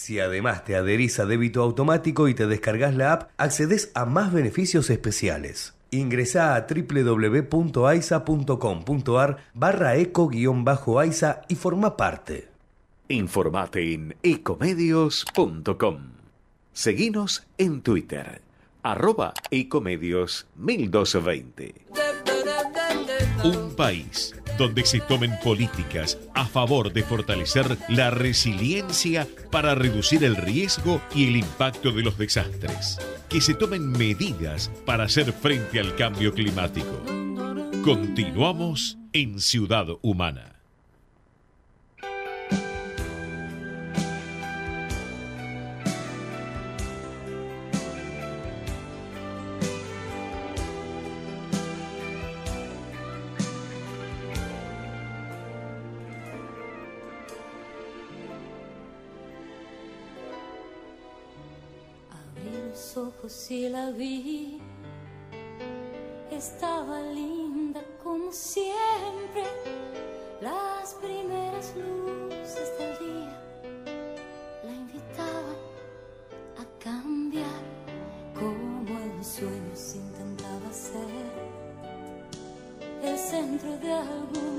Si además te adherís a débito automático y te descargas la app, accedes a más beneficios especiales. Ingresá a www.aisa.com.ar barra eco-aisa y forma parte. Informate en ecomedios.com. Seguinos en Twitter, arroba ecomedios 1220. Un país donde se tomen políticas a favor de fortalecer la resiliencia para reducir el riesgo y el impacto de los desastres. Que se tomen medidas para hacer frente al cambio climático. Continuamos en Ciudad Humana. Y la vi. Estaba linda como siempre. Las primeras luces del día la invitaban a cambiar como el sueño se intentaba ser. El centro de algún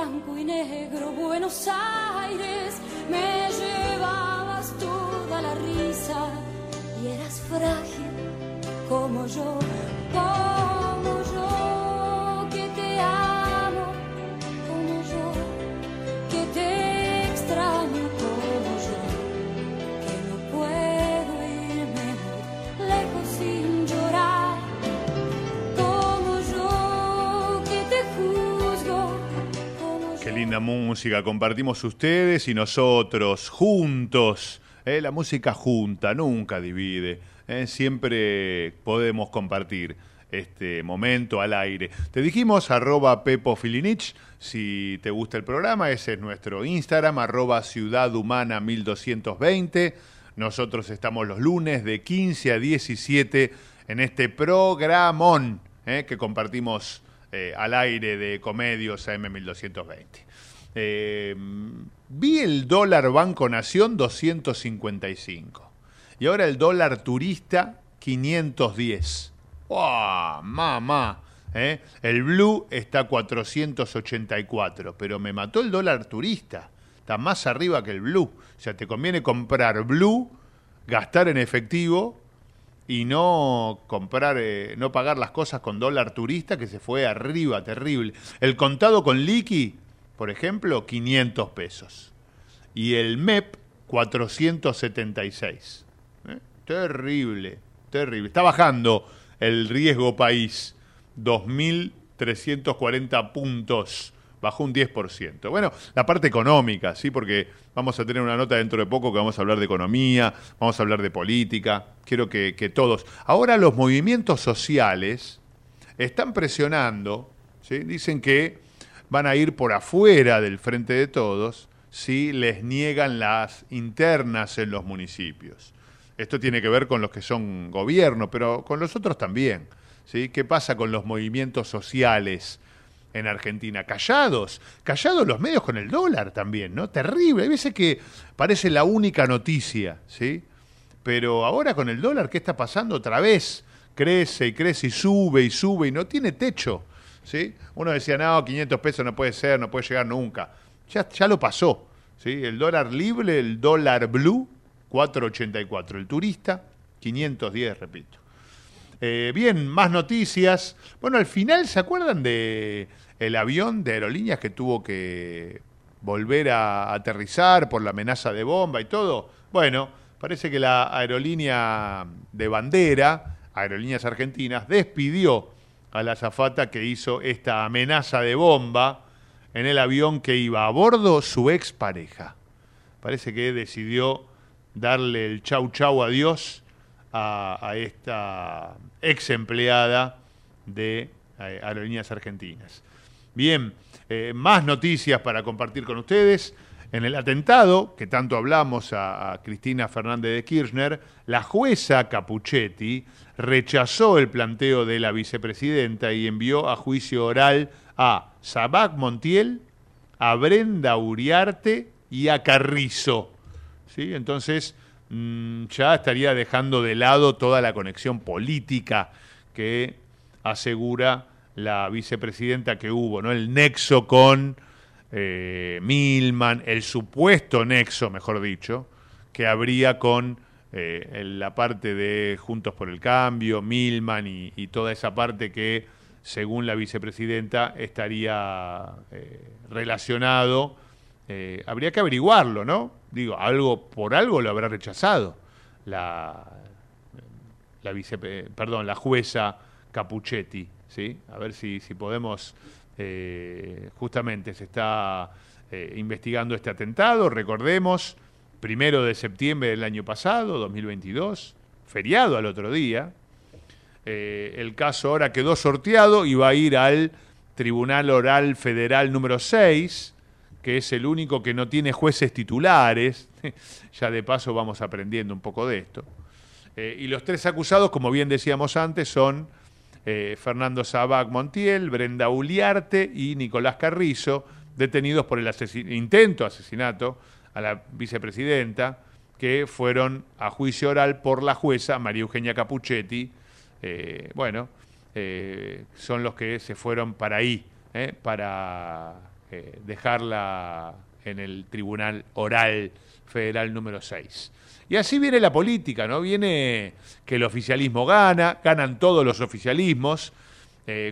blanco y negro, Buenos Aires, me llevabas toda la risa y eras frágil como yo, linda música, compartimos ustedes y nosotros juntos. ¿eh? La música junta, nunca divide. ¿eh? Siempre podemos compartir este momento al aire. Te dijimos arroba Pepo Filinich, si te gusta el programa, ese es nuestro Instagram, arroba Ciudad Humana 1220. Nosotros estamos los lunes de 15 a 17 en este programón ¿eh? que compartimos al aire de Comedios AM 1220. Eh, vi el dólar Banco Nación 255 y ahora el dólar turista 510. ¡Wow! Mamá. ¿eh? El blue está 484, pero me mató el dólar turista. Está más arriba que el blue. O sea, te conviene comprar blue, gastar en efectivo y no comprar, eh, no pagar las cosas con dólar turista que se fue arriba, terrible. El contado con liqui, por ejemplo, 500 pesos. Y el MEP, 476. ¿Eh? Terrible, terrible. Está bajando el riesgo país, 2.340 puntos bajó un 10%. Bueno, la parte económica, ¿sí? Porque vamos a tener una nota dentro de poco que vamos a hablar de economía, vamos a hablar de política. Quiero que, que todos. Ahora los movimientos sociales están presionando, ¿sí? Dicen que van a ir por afuera del frente de todos si les niegan las internas en los municipios. Esto tiene que ver con los que son gobierno, pero con los otros también. ¿sí? ¿Qué pasa con los movimientos sociales en Argentina? Callados, callados los medios con el dólar también, ¿no? Terrible. Hay veces que parece la única noticia, ¿sí? Pero ahora con el dólar, ¿qué está pasando otra vez? Crece y crece y sube y sube y no tiene techo, ¿sí? Uno decía, no, 500 pesos no puede ser, no puede llegar nunca. Ya, ya lo pasó, ¿sí? El dólar libre, el dólar blue, 4.84. El turista, 510, repito. Eh, bien, más noticias. Bueno, al final, ¿se acuerdan de el avión de aerolíneas que tuvo que volver a aterrizar por la amenaza de bomba y todo? Bueno, parece que la aerolínea de bandera, Aerolíneas Argentinas, despidió a la azafata que hizo esta amenaza de bomba en el avión que iba a bordo su expareja. Parece que decidió darle el chau chau adiós a, a esta ex empleada de eh, Aerolíneas Argentinas. Bien, eh, más noticias para compartir con ustedes. En el atentado, que tanto hablamos a, a Cristina Fernández de Kirchner, la jueza Capuchetti rechazó el planteo de la vicepresidenta y envió a juicio oral a Sabac Montiel, a Brenda Uriarte y a Carrizo. ¿Sí? Entonces, mm, ya estaría dejando de lado toda la conexión política que asegura la vicepresidenta que hubo, ¿no? El nexo con eh, Milman, el supuesto nexo, mejor dicho, que habría con eh, en la parte de Juntos por el Cambio, Milman y, toda esa parte que, según la vicepresidenta, estaría eh, relacionado. eh, habría que averiguarlo, ¿no? Digo, algo por algo lo habrá rechazado la, la vice, eh, perdón, la jueza Capuchetti, ¿sí? A ver si, si podemos, justamente se está investigando este atentado, recordemos, primero de septiembre del año pasado, 2022, feriado al otro día. Eh, el caso ahora quedó sorteado y va a ir al Tribunal Oral Federal número 6, que es el único que no tiene jueces titulares. ya de paso vamos aprendiendo un poco de esto. Eh, y los tres acusados, como bien decíamos antes, son eh, Fernando Sabac Montiel, Brenda Uliarte y Nicolás Carrizo, detenidos por el asesi- intento asesinato a la vicepresidenta, que fueron a juicio oral por la jueza María Eugenia Capuchetti. Eh, bueno, eh, son los que se fueron para ahí, eh, para dejarla en el Tribunal Oral Federal número 6. Y así viene la política, ¿no? Viene que el oficialismo gana, ganan todos los oficialismos,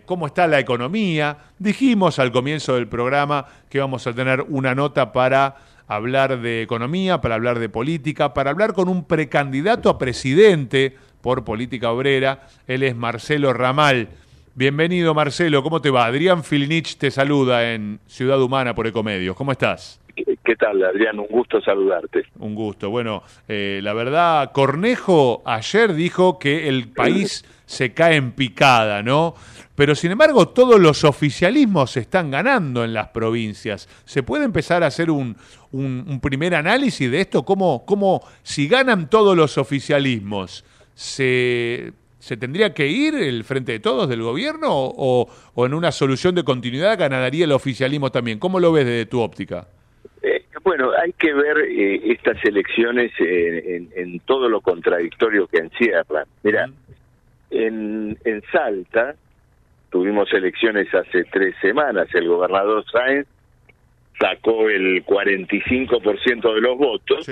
cómo está la economía. Dijimos al comienzo del programa que vamos a tener una nota para hablar de economía, para hablar de política, para hablar con un precandidato a presidente por política obrera. Él es Marcelo Ramal. Bienvenido Marcelo, ¿cómo te va? Adrián Filnich te saluda en Ciudad Humana por Ecomedios. ¿Cómo estás? ¿Qué tal, Adrián? Un gusto saludarte. Un gusto. Bueno, eh, la verdad, Cornejo ayer dijo que el país se cae en picada, ¿no? Pero sin embargo, todos los oficialismos se están ganando en las provincias. ¿Se puede empezar a hacer un, un- un primer análisis de esto? ¿Cómo, cómo si ganan todos los oficialismos, se, se tendría que ir el frente de todos del gobierno o, o en una solución de continuidad ganaría el oficialismo también? ¿Cómo lo ves desde tu óptica? Eh, bueno, hay que ver eh, estas elecciones en, en- en todo lo contradictorio que encierran. Mira, en, en Salta tuvimos elecciones hace tres semanas. El gobernador Sáenz sacó el 45% de los votos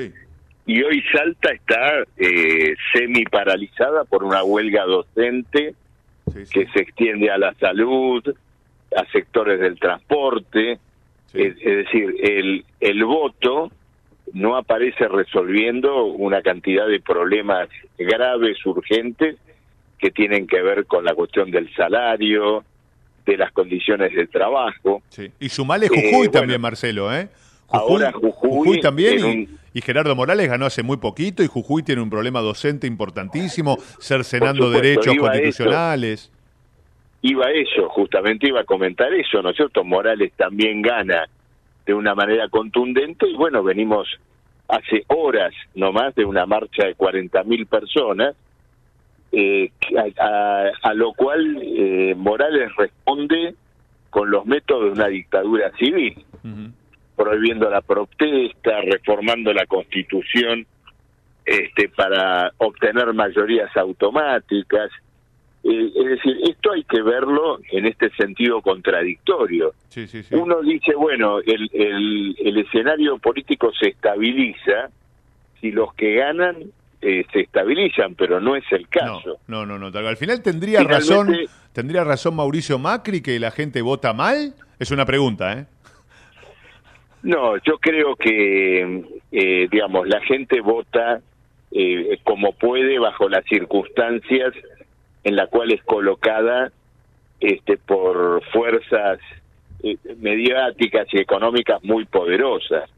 y hoy Salta está eh, semi paralizada por una huelga docente que se extiende a la salud, a sectores del transporte. Es, es decir, el, el voto no aparece resolviendo una cantidad de problemas graves, urgentes, que tienen que ver con la cuestión del salario, de las condiciones de trabajo. Sí. Y sumale Eh, Jujuy bueno. también, Marcelo, ¿eh? Ahora Jujuy también en y, Gerardo Morales ganó hace muy poquito y Jujuy tiene un problema docente importantísimo, cercenando supuesto, derechos iba a eso. constitucionales. Iba a eso, justamente iba a comentar eso, ¿no es cierto? Morales también gana de una manera contundente y bueno, venimos hace horas nomás de una marcha de 40.000 personas, eh, a- a lo cual eh, Morales responde con los métodos de una dictadura civil, prohibiendo la protesta, reformando la constitución este, para obtener mayorías automáticas. Eh, es decir, esto hay que verlo en este sentido contradictorio. Sí, sí, sí. Uno dice, bueno, el, el, el escenario político se estabiliza si los que ganan eh, se estabilizan, pero no es el caso. No, no, no. tal cual. Al final tendría Finalmente- razón, tendría razón Mauricio Macri que la gente vota mal. Es una pregunta, ¿eh? No, yo creo que, eh, digamos, la gente vota eh, como puede bajo las circunstancias en las cuales es colocada este, por fuerzas eh, mediáticas y económicas muy poderosas.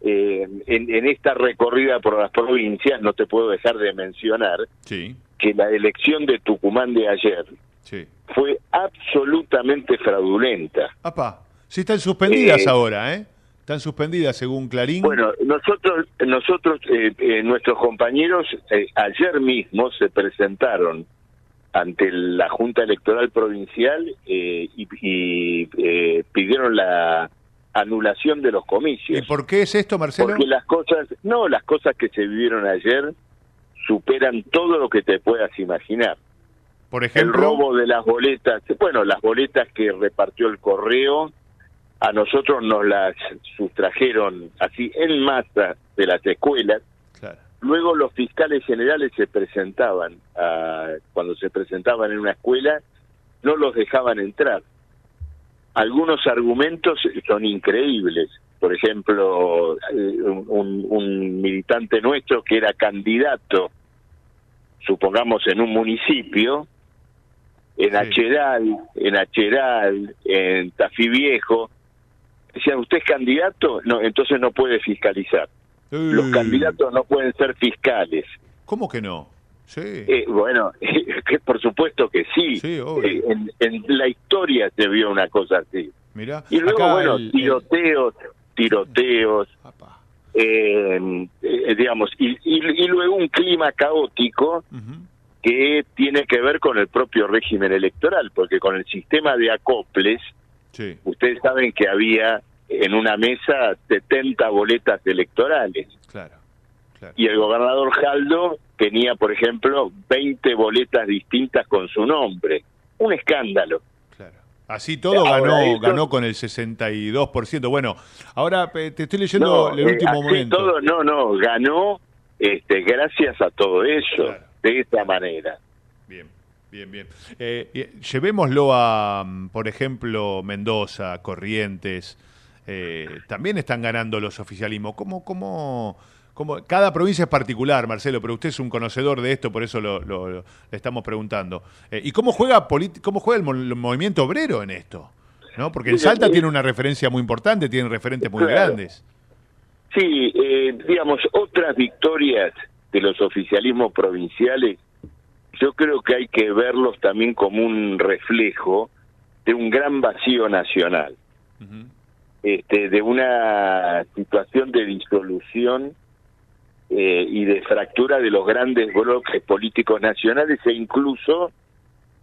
Eh, en, en esta recorrida por las provincias no te puedo dejar de mencionar Sí, que la elección de Tucumán de ayer sí. fue absolutamente fraudulenta. Apa, sí están suspendidas Eh, ahora, ¿eh? Están suspendidas según Clarín. Bueno, nosotros, nosotros, eh, eh, nuestros compañeros eh, ayer mismo se presentaron ante la Junta Electoral Provincial eh, y, y, eh, pidieron la anulación de los comicios. ¿Y por qué es esto, Marcelo? Porque las cosas, no, las cosas que se vivieron ayer superan todo lo que te puedas imaginar. Por El ejemplo, robo de las boletas, bueno, las boletas que repartió el correo, a nosotros nos las sustrajeron así en masa de las escuelas. Claro. Luego los fiscales generales se presentaban, a- cuando se presentaban en una escuela, no los dejaban entrar. Algunos argumentos son increíbles. Por ejemplo, eh, un, un- militante nuestro que era candidato, supongamos en un municipio, en Acheral, en Acheral, en Tafí Viejo, decían, ¿usted es candidato? No, entonces no puede fiscalizar. Los candidatos no pueden ser fiscales. ¿Cómo que no? Sí. Eh, bueno, que por supuesto que sí. Eh, en, en la historia se vio una cosa así. Mirá, Y luego, bueno, el- tiroteos, tiroteos, eh, eh, digamos, y, y- y luego un clima caótico que tiene que ver con el propio régimen electoral, porque con el sistema de acoples, Sí. ustedes saben que había en una mesa 70 boletas electorales. Claro. Y el gobernador Jaldo tenía, por ejemplo, 20 boletas distintas con su nombre. Un escándalo. Así todo Ahora, ganó, ganó con el 62%. Bueno, ahora eh, te estoy leyendo No, el eh, último así momento. todo, no, no, ganó este, gracias a todo eso, de esa manera. Bien, bien. Eh, y- llevémoslo a, mm, por ejemplo, Mendoza, Corrientes. eh, también están ganando los oficialismos. ¿Cómo, cómo, Cada provincia es particular, Marcelo, pero usted es un conocedor de esto, por eso lo, lo- lo- le estamos preguntando. Eh, ¿Y cómo juega, cómo juega el, mo- el movimiento obrero en esto? ¿No? Porque en Salta tiene una referencia muy importante, tiene referentes muy Claro. grandes. Sí, eh, digamos, otras victorias de los oficialismos provinciales, yo creo que hay que verlos también como un reflejo de un gran vacío nacional, este, de una situación de disolución eh, y de fractura de los grandes bloques políticos nacionales e incluso,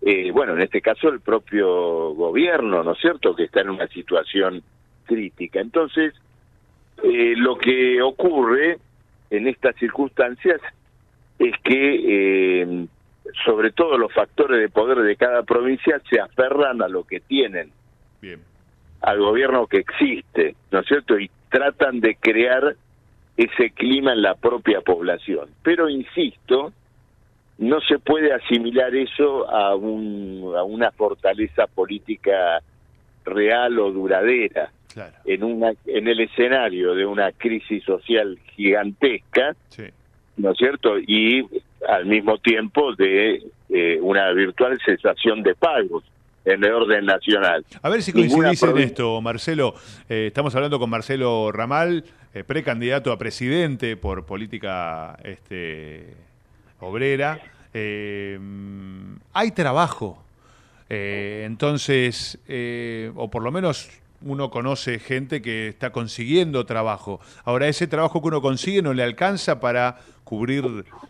eh, bueno, en este caso el propio gobierno, ¿no es cierto?, que está en una situación crítica. Entonces, eh, lo que ocurre en estas circunstancias es que, eh, sobre todo los factores de poder de cada provincia, se aferran a lo que tienen, Bien. al gobierno que existe, ¿no es cierto? Y tratan de crear ese clima en la propia población. Pero, insisto, no se puede asimilar eso a, un, a una fortaleza política real o duradera en una en el escenario de una crisis social gigantesca no es cierto y al mismo tiempo de eh, una virtual cesación de pagos en el orden nacional. A ver si coincidís en esto, Marcelo. Eh, estamos hablando con Marcelo Ramal, eh, precandidato a presidente por política este, obrera. Eh, hay trabajo. Entonces, o por lo menos uno conoce gente que está consiguiendo trabajo. Ahora, ese trabajo que uno consigue no le alcanza para cubrir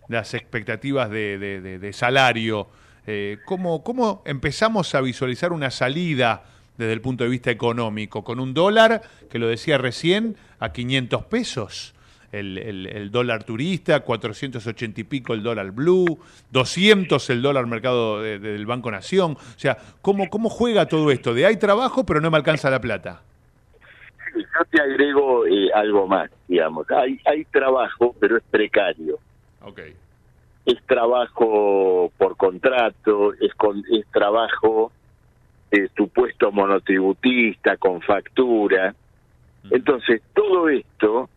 las expectativas de, de- de- de salario. Eh, ¿cómo, ¿Cómo empezamos a visualizar una salida desde el punto de vista económico? Con un dólar, que lo decía recién, a 500 pesos. El, el- el dólar turista, 480 y pico el dólar blue, 200 el dólar mercado de- de- del Banco Nación. O sea, ¿cómo, ¿cómo juega todo esto? De hay trabajo, pero no me alcanza la plata. Yo te agrego eh, algo más, digamos. Hay, hay trabajo, pero es precario. Ok. Es trabajo por contrato, es, con, es trabajo de tu puesto monotributista, con factura. Entonces, todo esto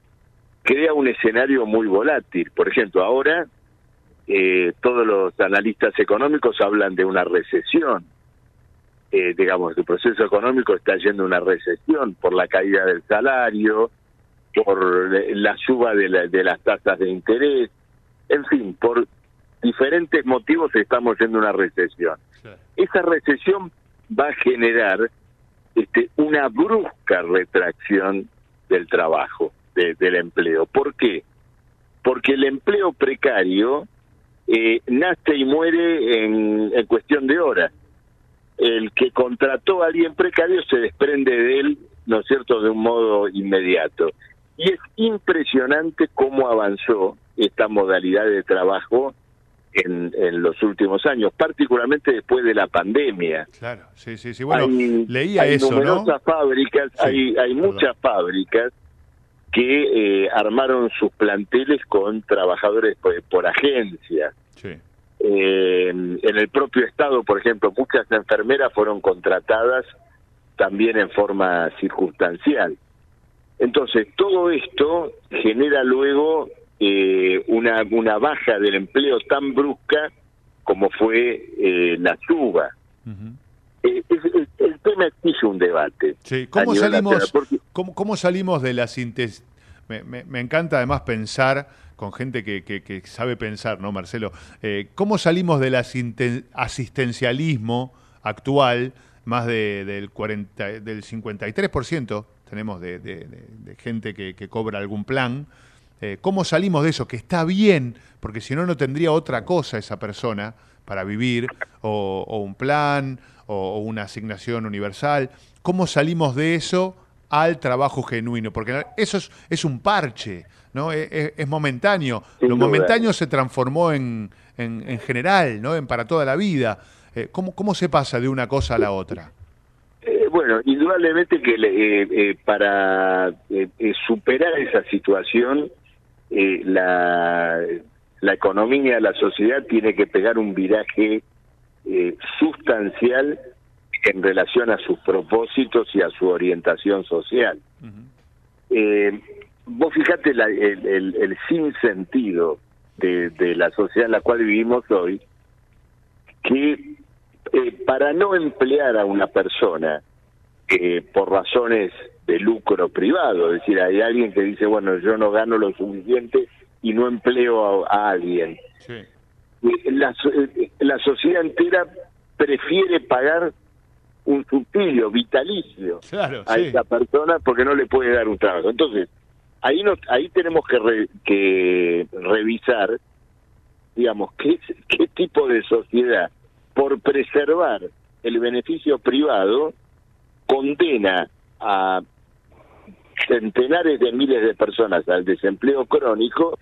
crea un escenario muy volátil. Por ejemplo, ahora eh, todos los analistas económicos hablan de una recesión. Eh, digamos, el proceso económico está yendo a una recesión por la caída del salario, por la suba de, la- de las tasas de interés, en fin, por diferentes motivos estamos yendo a una recesión. Esa recesión va a generar este, una brusca retracción del trabajo, de- del empleo. ¿Por qué? Porque el empleo precario eh, nace y muere en, en cuestión de horas. El que contrató a alguien precario se desprende de él, ¿no es cierto?, de un modo inmediato. Y es impresionante cómo avanzó esta modalidad de trabajo en, en los últimos años, particularmente después de la pandemia. Claro, sí, sí, sí. Bueno, hay, leía hay eso, ¿no? numerosas fábricas, hay, hay muchas fábricas que eh, armaron sus planteles con trabajadores por, por agencia. Sí. Eh, en el propio Estado, por ejemplo, muchas enfermeras fueron contratadas también en forma circunstancial. Entonces, todo esto genera luego eh, una, una baja del empleo tan brusca como fue eh, la suba. Eh, es- es- el tema exige un debate. Sí, ¿cómo salimos, porque- cómo, cómo salimos de la síntesis? Me, me- me encanta además pensar con gente que, que- que sabe pensar, ¿no, Marcelo? Eh, ¿Cómo salimos del asistencialismo actual, más de- del, 40, del 53% tenemos de, de- de- de gente que, que cobra algún plan? Eh, ¿Cómo salimos de eso? Que está bien, porque si no, no tendría otra cosa esa persona para vivir, o, o un plan, o, o una asignación universal. ¿Cómo salimos de eso al trabajo genuino? Porque eso es, es un parche, ¿no? Es, es- es momentáneo. Sin Lo duda. momentáneo se transformó en, en, en general, ¿no? En para toda la vida. Eh, ¿cómo, ¿Cómo se pasa de una cosa a la otra? Bueno, indudablemente que eh, eh, para eh, eh, superar esa situación, eh, la, la economía, la sociedad tiene que pegar un viraje sustancial en relación a sus propósitos y a su orientación social. Eh, vos fijate la- el, el, el sinsentido de, de la sociedad en la cual vivimos hoy, que eh, para no emplear a una persona eh, por razones de lucro privado, es decir, hay alguien que dice, bueno, yo no gano lo suficiente y no empleo a, a alguien. Eh, La, eh, la sociedad entera prefiere pagar un subsidio vitalicio Claro, a sí. esa persona porque no le puede dar un trabajo. Entonces, ahí no, ahí tenemos que, re- que revisar, digamos, qué, qué tipo de sociedad, por preservar el beneficio privado, condena a centenares de miles de personas al desempleo crónico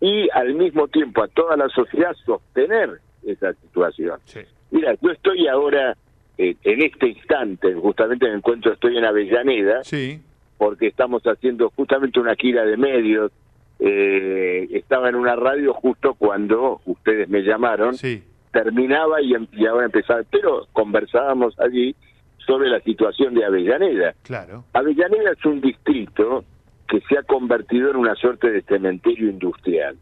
y al mismo tiempo a toda la sociedad sostener esa situación. Mira, yo estoy ahora, eh, en este instante, justamente me encuentro, estoy en Avellaneda, porque estamos haciendo justamente una gira de medios. eh, estaba en una radio justo cuando ustedes me llamaron, terminaba y, em- y ahora empezaba, pero conversábamos allí sobre la situación de Avellaneda. Claro. Avellaneda es un distrito que se ha convertido en una suerte de cementerio industrial.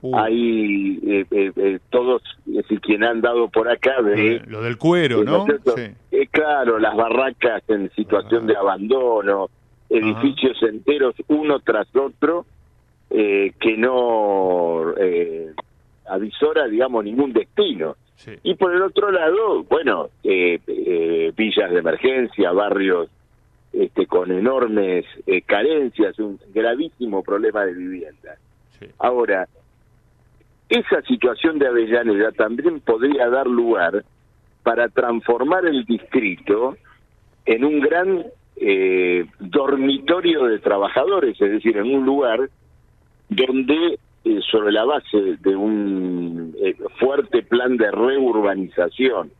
Uh. Hay eh, eh, eh, todos, es decir, quien han dado por acá de... Lo del cuero, ¿no? es cierto? Sí. Eh, claro, las barracas en situación de abandono, edificios enteros uno tras otro, eh, que no eh, avisora, digamos, ningún destino. Y por el otro lado, bueno, eh, eh, villas de emergencia, barrios este, con enormes eh, carencias, un gravísimo problema de vivienda. Ahora, esa situación de Avellaneda también podría dar lugar para transformar el distrito en un gran eh, dormitorio de trabajadores, es decir, en un lugar donde eh, sobre la base de un eh, fuerte plan de reurbanización,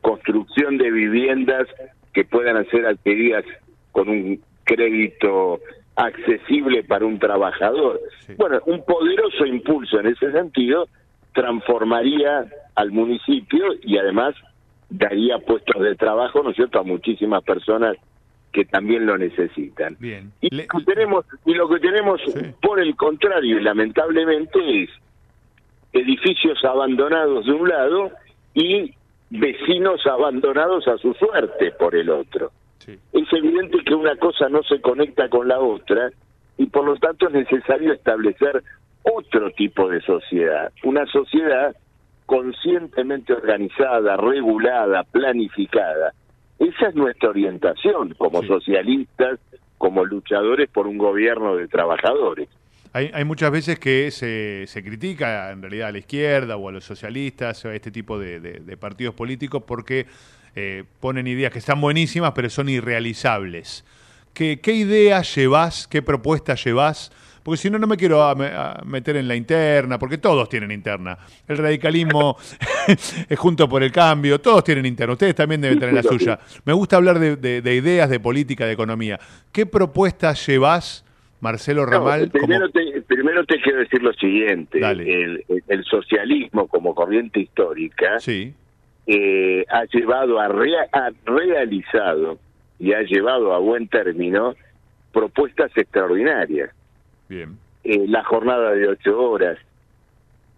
construcción de viviendas que puedan ser adquiridas con un crédito accesible para un trabajador. Bueno, un poderoso impulso en ese sentido transformaría al municipio y además daría puestos de trabajo, ¿no es cierto?, a muchísimas personas que también lo necesitan. Bien. Y lo que tenemos, y lo que tenemos por el contrario, y lamentablemente, es edificios abandonados de un lado y vecinos abandonados a su suerte por el otro. Es evidente que una cosa no se conecta con la otra y por lo tanto es necesario establecer otro tipo de sociedad, una sociedad conscientemente organizada, regulada, planificada. Esa es nuestra orientación como socialistas, como luchadores por un gobierno de trabajadores. Hay, hay muchas veces que se, se critica en realidad a la izquierda o a los socialistas o a este tipo de, de- de partidos políticos porque eh, ponen ideas que están buenísimas pero son irrealizables. ¿Qué, qué ideas llevas? ¿Qué propuestas llevas? Porque si no, no me quiero a- a meter en la interna, porque todos tienen interna. El radicalismo es junto por el cambio, todos tienen interna. Ustedes también deben tener la suya. Me gusta hablar de, de- de ideas, de política, de economía. ¿Qué propuestas llevas, Marcelo No, Ramal? como- primero, te, primero te quiero decir lo siguiente. El, el- el socialismo como corriente histórica eh, ha llevado a, rea- ha realizado y ha llevado a buen término propuestas extraordinarias. Bien. Eh, la jornada de ocho horas,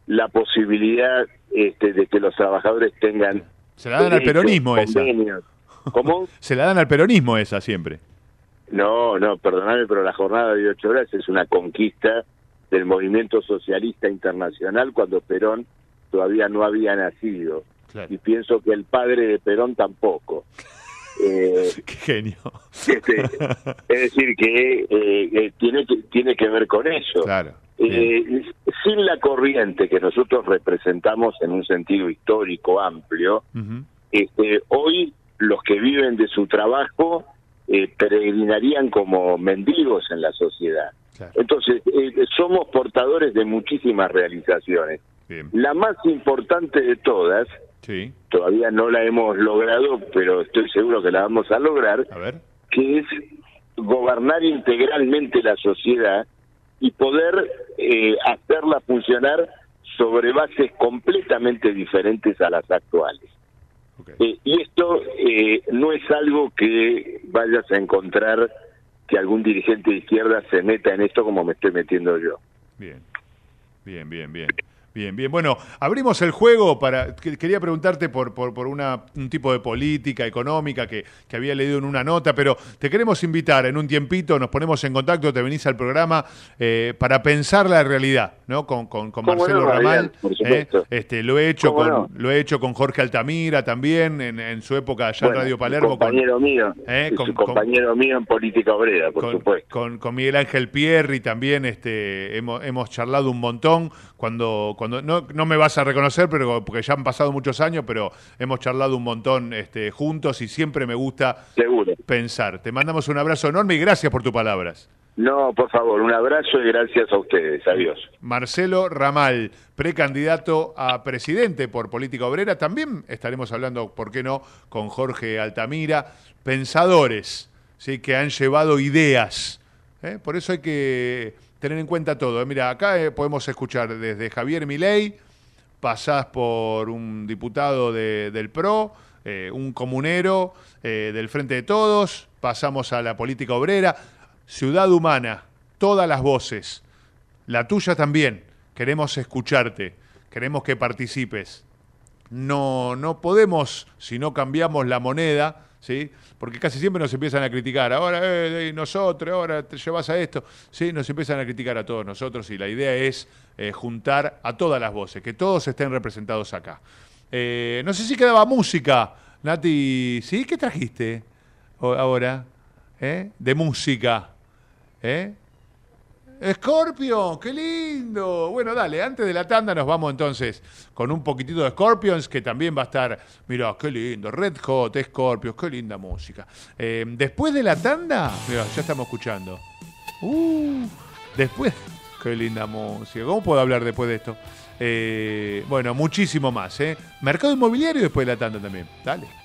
la posibilidad este, de que los trabajadores tengan... Se la dan al peronismo esa. ¿Cómo? Se la dan al peronismo esa siempre. No, no, perdóname, pero la jornada de ocho horas es una conquista del movimiento socialista internacional cuando Perón todavía no había nacido. Y pienso que el padre de Perón tampoco. Eh, Qué genio. este, es decir, que eh, eh, tiene, que tiene que ver con eso. Claro. Eh, sin la corriente que nosotros representamos en un sentido histórico amplio, este, hoy los que viven de su trabajo eh, peregrinarían como mendigos en la sociedad. Entonces, somos portadores de muchísimas realizaciones. La más importante de todas, Sí. todavía no la hemos logrado, pero estoy seguro que la vamos a lograr, que es gobernar integralmente la sociedad y poder eh, hacerla funcionar sobre bases completamente diferentes a las actuales. Eh, y esto eh, no es algo que vayas a encontrar que algún dirigente de izquierda se meta en esto como me estoy metiendo yo. Bien, bien, bien, bien. Bien, bien. Bueno, abrimos el juego para. que- Quería preguntarte por, por, por una, un tipo de política económica que, que había leído en una nota, pero te queremos invitar en un tiempito, nos ponemos en contacto, te venís al programa eh, para pensar la realidad, ¿no? Con, con, con ¿Cómo Marcelo no, Ramal. ¿eh? Este, lo he hecho ¿Cómo con, no? lo he hecho con Jorge Altamira también, en, en su época allá en Bueno, Radio Palermo. con- compañero mío, ¿eh? con- compañero mío en política obrera, por con, supuesto. con- con Miguel Ángel Pierri también este, hemos, hemos charlado un montón. Cuando, cuando no, no me vas a reconocer, pero porque ya han pasado muchos años, pero hemos charlado un montón este, juntos y siempre me gusta pensar. Te mandamos un abrazo enorme y gracias por tus palabras. No, por favor, un abrazo y gracias a ustedes. Adiós. Marcelo Ramal, precandidato a presidente por Política Obrera. También estaremos hablando, ¿por qué no?, con Jorge Altamira. Pensadores, ¿sí?, que han llevado ideas. ¿eh? Por eso hay que tener en cuenta todo. ¿eh? Mira, acá eh, podemos escuchar desde Javier Milei, pasás por un diputado de- del PRO, eh, un comunero del Frente de Todos, pasamos a la política obrera, Ciudad Humana, todas las voces, la tuya también, queremos escucharte, queremos que participes. No, no podemos, si no cambiamos la moneda, ¿sí? Porque casi siempre nos empiezan a criticar. Ahora, eh, nosotros, ahora te llevas a esto. Sí, nos empiezan a criticar a todos nosotros y la idea es eh, juntar a todas las voces, que todos estén representados acá. Eh, no sé si quedaba música, Nati. ¿Sí? ¿Qué trajiste ahora? De música. ¿Eh? Scorpion, qué lindo. Bueno, dale, antes de la tanda nos vamos entonces con un poquitito de Scorpions, que también va a estar, mirá, qué lindo, Red Hot, Scorpions, qué linda música. Eh, después de la tanda, mira, ya estamos escuchando. Uh, después, qué linda música. ¿Cómo puedo hablar después de esto? Eh, bueno, muchísimo más, ¿eh? Mercado inmobiliario después de la tanda también. Dale.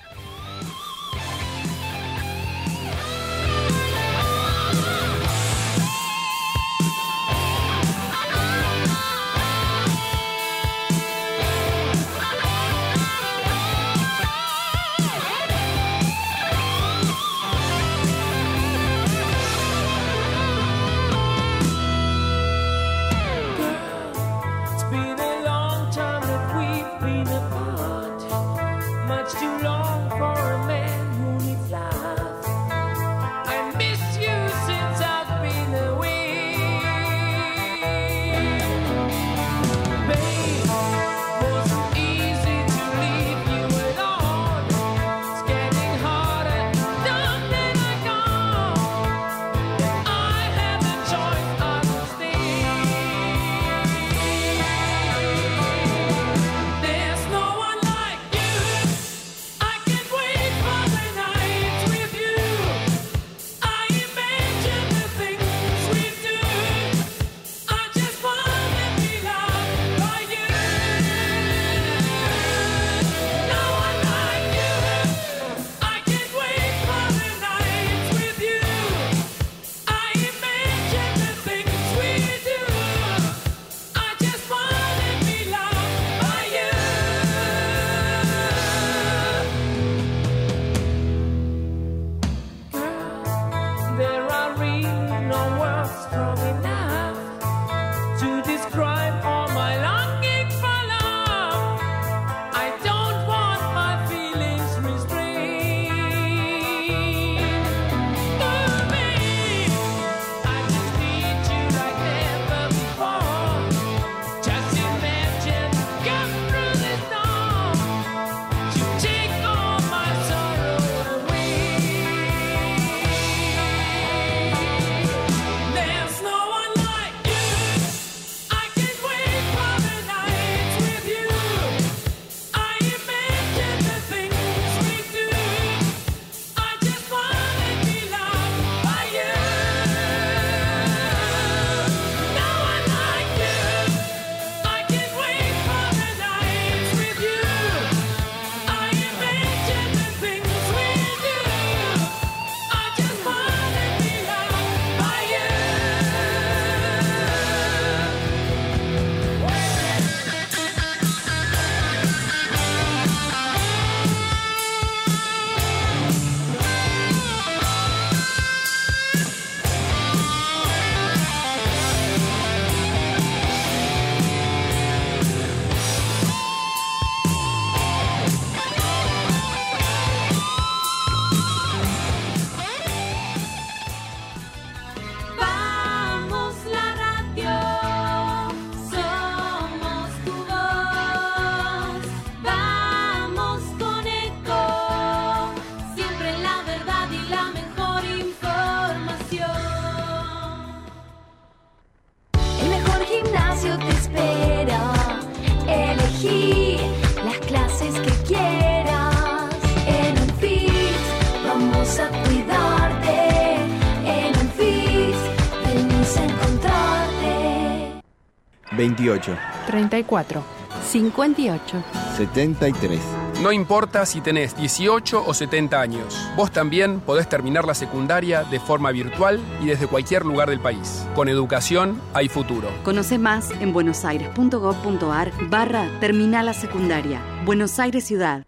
28, 34, 58. 73. No importa si tenés 18 o 70 años, vos también podés terminar la secundaria de forma virtual y desde cualquier lugar del país. Con educación hay futuro. Conoce más en buenosaires.gov.ar barra Terminal la Secundaria. Buenos Aires Ciudad.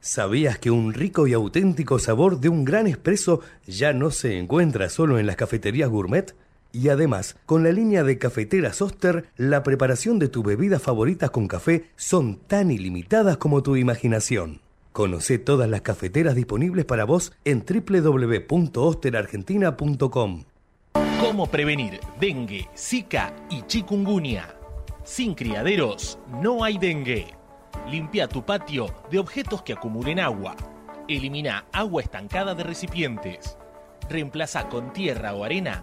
¿Sabías que un rico y auténtico sabor de un gran espresso ya no se encuentra solo en las cafeterías gourmet? Y además, con la línea de cafeteras Oster, la preparación de tus bebidas favoritas con café son tan ilimitadas como tu imaginación. Conoce todas las cafeteras disponibles para vos en www.osterargentina.com. ¿Cómo prevenir dengue, zika y chikungunya? Sin criaderos no hay dengue. Limpia tu patio de objetos que acumulen agua. Elimina agua estancada de recipientes. Reemplaza con tierra o arena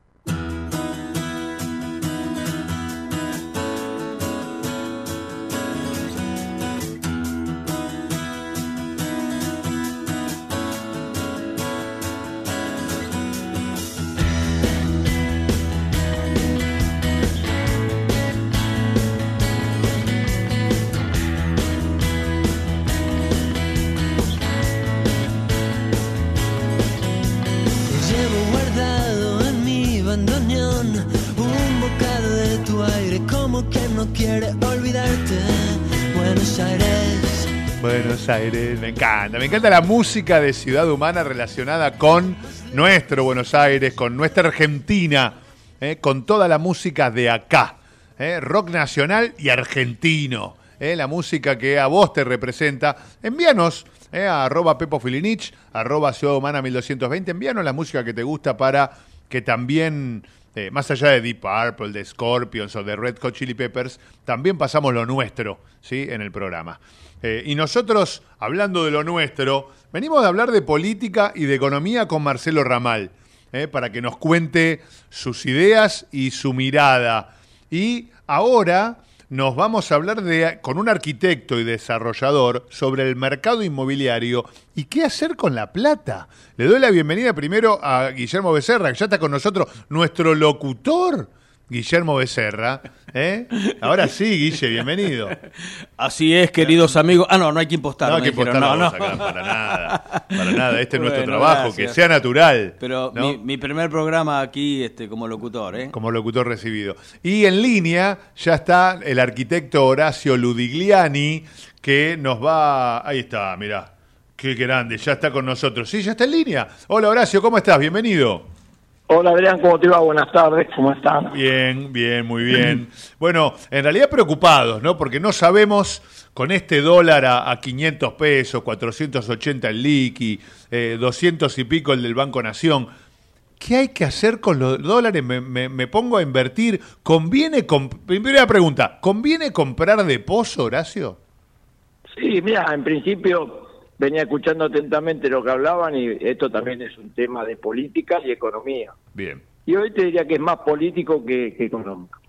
Aires, me encanta. Me encanta la música de Ciudad Humana relacionada con nuestro Buenos Aires, con nuestra Argentina, eh, con toda la música de acá. eh, rock nacional y argentino. eh, la música que a vos te representa. Envíanos eh, a arroba Pepo Filinich, arroba Ciudad Humana 1220. Envíanos la música que te gusta para que también, eh, más allá de Deep Purple, de Scorpions o de Red Hot Chili Peppers, también pasamos lo nuestro ¿sí? en el programa. Eh, y nosotros, hablando de lo nuestro, venimos de hablar de política y de economía con Marcelo Ramal, eh, para que nos cuente sus ideas y su mirada. Y ahora nos vamos a hablar de, con un arquitecto y desarrollador sobre el mercado inmobiliario y qué hacer con la plata. Le doy la bienvenida primero a Guillermo Becerra, que ya está con nosotros, nuestro locutor. Guillermo Becerra. ¿eh? Ahora sí, Guille, bienvenido. Así es, queridos amigos. Ah, no, no hay que impostar. No hay que impostar No, para nada. Para nada, este es nuestro trabajo, gracias. que sea natural. Pero ¿no? mi, mi primer programa aquí este, como locutor, ¿eh? como locutor recibido. Y en línea ya está el arquitecto Horacio Ludigliani, que nos va... Ahí está, mirá. Qué grande, ya está con nosotros. Sí, ya está en línea. Hola Horacio, ¿cómo estás? Bienvenido. Hola Adrián, ¿cómo te va? Buenas tardes, ¿cómo están? Bien, bien, muy bien. Bueno, en realidad preocupados, ¿no? Porque no sabemos con este dólar a, a 500 pesos, 480 el liqui, eh, 200 y pico el del Banco Nación. ¿Qué hay que hacer con los dólares? Me, me- me pongo a invertir. ¿Conviene, comp- primera pregunta, ¿conviene comprar de pozo, Horacio? Sí, mira, en principio venía escuchando atentamente lo que hablaban y esto también es un tema de política y economía. Bien. Y hoy te diría que es más político que, que económico.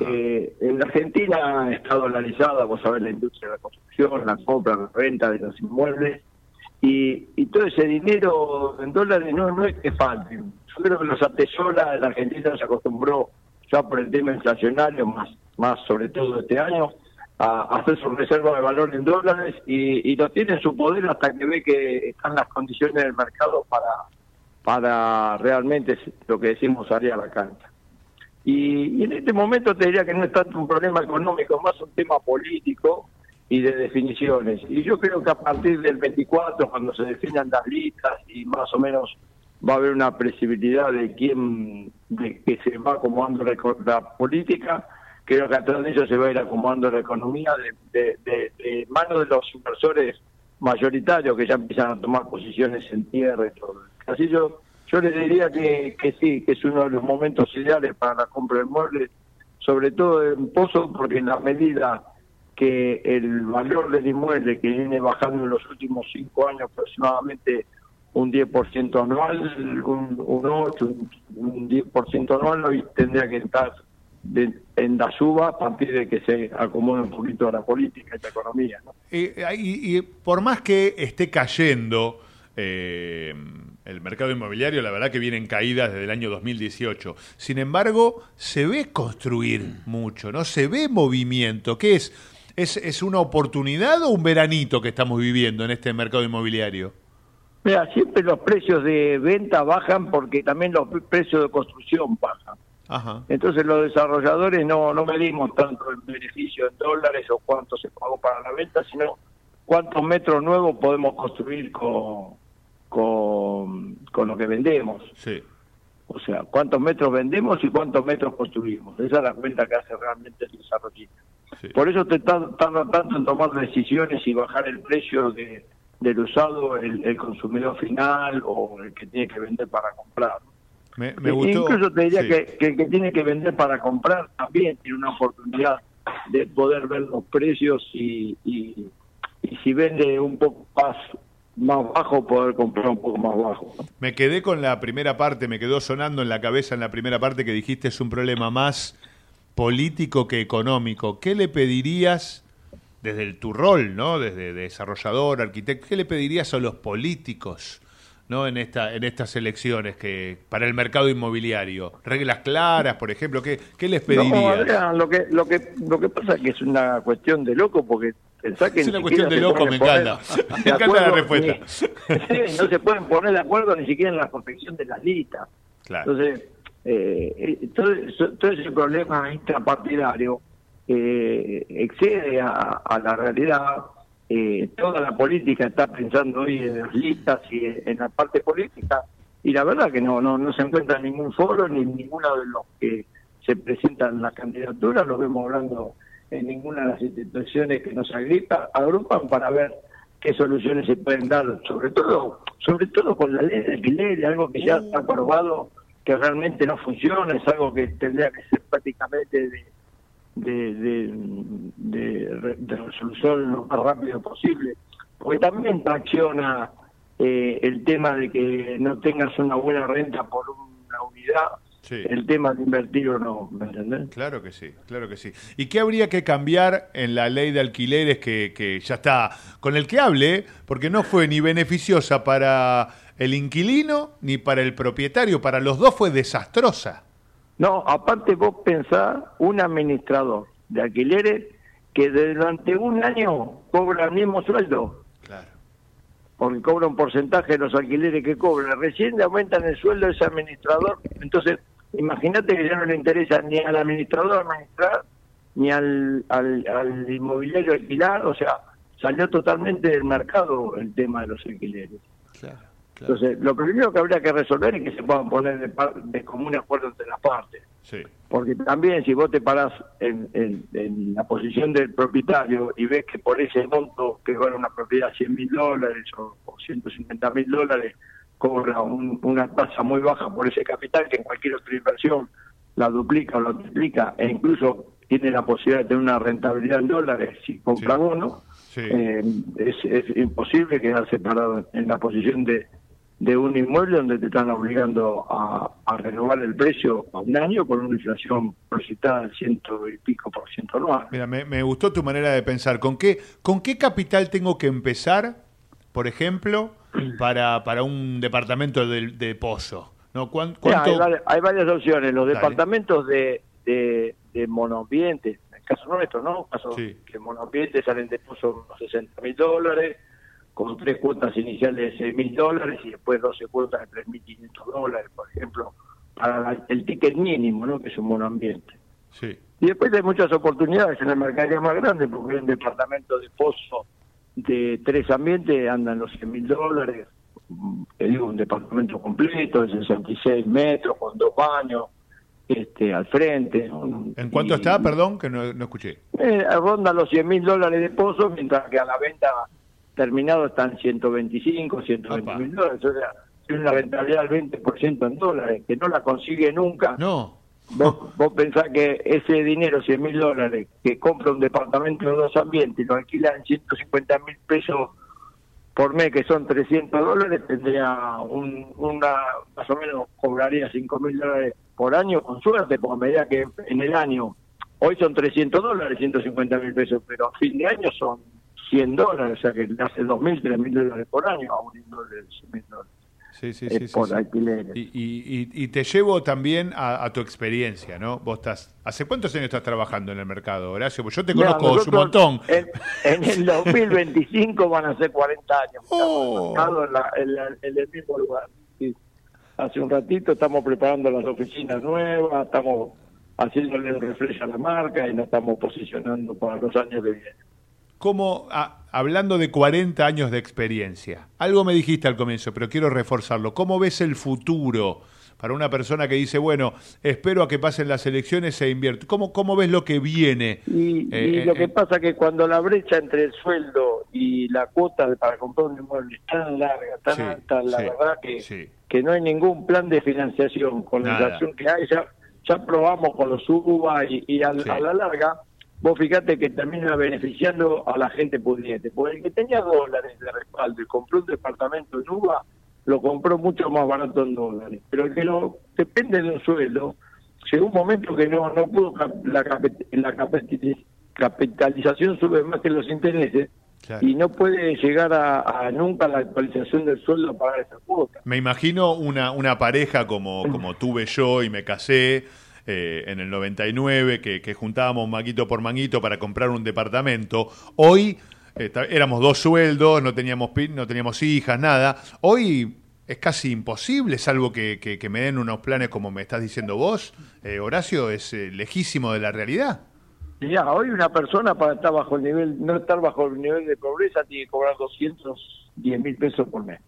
Eh, en la Argentina está dolarizada, vos sabés, la industria de la construcción, la compra, la venta de los inmuebles, y, y todo ese dinero en dólares no, no es que falte. Yo creo que los atesora, la Argentina se acostumbró ya por el tema inflacionario, más, más sobre todo este año, a, hacer su reserva de valor en dólares y, y lo tiene en su poder hasta que ve que están las condiciones del mercado para, para realmente lo que decimos salir a la cancha. Y, en este momento te diría que no es tanto un problema económico, es más un tema político y de definiciones. Y yo creo que a partir del 24, cuando se definan las listas y más o menos va a haber una previsibilidad de quién, de que se va acomodando la, la política, creo que atrás de eso se va a ir acomodando la economía de, de, de, de mano de los inversores mayoritarios que ya empiezan a tomar posiciones en tierra y todo. Así yo, yo les diría que, que sí, que es uno de los momentos ideales para la compra de muebles, sobre todo en Pozo, porque en la medida que el valor del inmueble que viene bajando en los últimos cinco años aproximadamente un 10% anual, un, un 8, un, un 10% anual, hoy tendría que estar de- en la suba a partir de que se acomode un poquito la política y la economía. ¿no? Eh, y, y por más que esté cayendo eh, el mercado inmobiliario, la verdad que viene en caída desde el año 2018. Sin embargo, se ve construir mucho, ¿no? Se ve movimiento. ¿Qué es? ¿Es, es una oportunidad o un veranito que estamos viviendo en este mercado inmobiliario? Mira, siempre los precios de venta bajan porque también los precios de construcción bajan. Ajá. Entonces los desarrolladores no, no medimos tanto el beneficio en dólares o cuánto se pagó para la venta, sino cuántos metros nuevos podemos construir con, con, con lo que vendemos. Sí. O sea, cuántos metros vendemos y cuántos metros construimos. Esa es la cuenta que hace realmente el desarrollista. Por eso te tar- tarda tanto en tomar decisiones y bajar el precio de, del usado el, el consumidor final o el que tiene que vender para comprar. Me, me gustó. Incluso te diría sí. que, que que tiene que vender para comprar también tiene una oportunidad de poder ver los precios y, y, y si vende un poco más, más bajo, poder comprar un poco más bajo. ¿no? Me quedé con la primera parte, me quedó sonando en la cabeza en la primera parte que dijiste es un problema más político que económico. ¿Qué le pedirías desde el, tu rol, ¿no? Desde desarrollador, arquitecto, ¿qué le pedirías a los políticos, ¿no? En esta en estas elecciones que para el mercado inmobiliario, reglas claras, por ejemplo, ¿qué, qué les No? Adrián, lo que lo que lo que pasa es que es una cuestión de loco porque pensá que Es una cuestión de loco, me encanta. Me encanta la respuesta. ni- sí, no se pueden poner de acuerdo ni siquiera en la confección de las listas. Claro. Entonces, eh, eh, todo, todo ese problema intrapartidario eh, excede a, a la realidad. Eh, toda la política está pensando hoy en las listas y en, la parte política y la verdad que no no no se encuentra en ningún foro ni en ninguno de los que se presentan las candidaturas lo vemos hablando en ninguna de las instituciones que nos agripa, agrupan para ver qué soluciones se pueden dar, sobre todo sobre todo con la ley de alquiler, algo que ya está aprobado que realmente no funciona, es algo que tendría que ser prácticamente de, de, de, de re- de resolución lo más rápido posible, porque también tracciona eh, el tema de que no tengas una buena renta por una unidad, Sí. el tema de invertir o no, ¿me entendés? Claro que sí, claro que sí. ¿Y qué habría que cambiar en la ley de alquileres que, que ya está con el que hable? Porque no fue ni beneficiosa para el inquilino ni para el propietario. Para los dos fue desastrosa. No, aparte vos pensás un administrador de alquileres que durante un año cobra el mismo sueldo. Claro. Porque cobra un porcentaje de los alquileres que cobra. Recién le aumentan el sueldo a ese administrador. Entonces, imagínate que ya no le interesa ni al administrador administrar, ni al, al, al inmobiliario alquilar. O sea, salió totalmente del mercado el tema de los alquileres. Entonces, lo primero que habría que resolver es que se puedan poner de, par- de común acuerdo entre las partes. Sí. Porque también si vos te parás en, en- en la posición del propietario y ves que por ese monto que vale una propiedad 100 mil dólares o, o 150 mil dólares cobra un- una tasa muy baja por ese capital que en cualquier otra inversión la duplica o la triplica e incluso tiene la posibilidad de tener una rentabilidad en dólares si compra bono, eh, es, es imposible quedarse parado en la posición de, de un inmueble donde te están obligando a, a renovar el precio a un año con una inflación proyectada del ciento y pico por ciento anual. Mira, me, me gustó tu manera de pensar. ¿Con qué, ¿Con qué capital tengo que empezar, por ejemplo, para, para un departamento de, de pozo? ¿No? ¿Cuán- Mira, ¿Cuánto? hay, vari- hay varias opciones. Los Dale. departamentos de, de, de monoambiente, en el caso nuestro, ¿no? caso que monoambiente salen de pozo unos 60 mil dólares, con tres cuotas iniciales de 6 mil dólares y después 12 cuotas de 3.500 dólares, por ejemplo, para la- el ticket mínimo, ¿no? que es un monoambiente. Sí. Y después hay muchas oportunidades en la mercadería más grande, porque hay un departamento de pozo de tres ambientes, andan los 100 mil dólares, te digo, un departamento completo de 66 metros, con dos baños, este al frente. ¿no? ¿En cuánto Y- está? Perdón, que no, no escuché. eh, ronda los 100 mil dólares de pozo, mientras que a la venta terminado están 125, 120 mil dólares. O sea, una rentabilidad del 20% en dólares, que no la consigue nunca. No. Vos, vos pensás que ese dinero, 100 mil dólares, que compra un departamento de dos ambientes y lo alquila en 150 mil pesos por mes, que son 300 dólares, tendría un, una, más o menos cobraría 5 mil dólares por año, con suerte, porque a medida que en el año, hoy son 300 dólares, 150 mil pesos, pero a fin de año son 100 dólares, o sea que le hace 2 mil, 3 mil dólares por año a un inmueble de 100 mil dólares. Sí, sí, sí, por alquileres. Y, y- y- te llevo también a, a tu experiencia, ¿no? Vos estás, ¿hace cuántos años estás trabajando en el mercado, Horacio? Pues yo te conozco un montón. En, en el 2025 van a ser 40 años. Oh. Estamos en, la- en la- en el mismo lugar. sí. Hace un ratito estamos preparando las oficinas nuevas, estamos haciéndole un refresh a la marca y nos estamos posicionando para los años que vienen. ¿Cómo, a- hablando de 40 años de experiencia, algo me dijiste al comienzo, pero quiero reforzarlo. ¿Cómo ves el futuro para una persona que dice, bueno, espero a que pasen las elecciones e invierto? ¿Cómo, cómo ves lo que viene? Y, Eh, y eh, lo que eh, pasa que cuando la brecha entre el sueldo y la cuota para comprar un inmueble es tan larga, tan Sí, alta, la sí, verdad que, sí. que no hay ningún plan de financiación. Con la inflación que hay, ya, ya probamos con los UBA y, y a la larga, vos fíjate que termina beneficiando a la gente pudiente. Porque el que tenía dólares de respaldo y compró un departamento en UBA, lo compró mucho más barato en dólares. Pero el que lo depende de un sueldo, llegó un momento que no no pudo la, la capi- capitalización sube más que los intereses Claro. y no puede llegar a, a nunca la actualización del sueldo para esa cuota. Me imagino una, una pareja como, como tuve yo y me casé eh, en el 99, que, que juntábamos manguito por manguito para comprar un departamento. Hoy eh, éramos dos sueldos, no teníamos, no teníamos hijas, nada. Hoy es casi imposible, salvo que, que- que me den unos planes como me estás diciendo vos. Eh, Horacio, es eh, lejísimo de la realidad. Ya, hoy una persona para estar bajo el nivel, no estar bajo el nivel de pobreza tiene que cobrar 210 mil pesos por mes.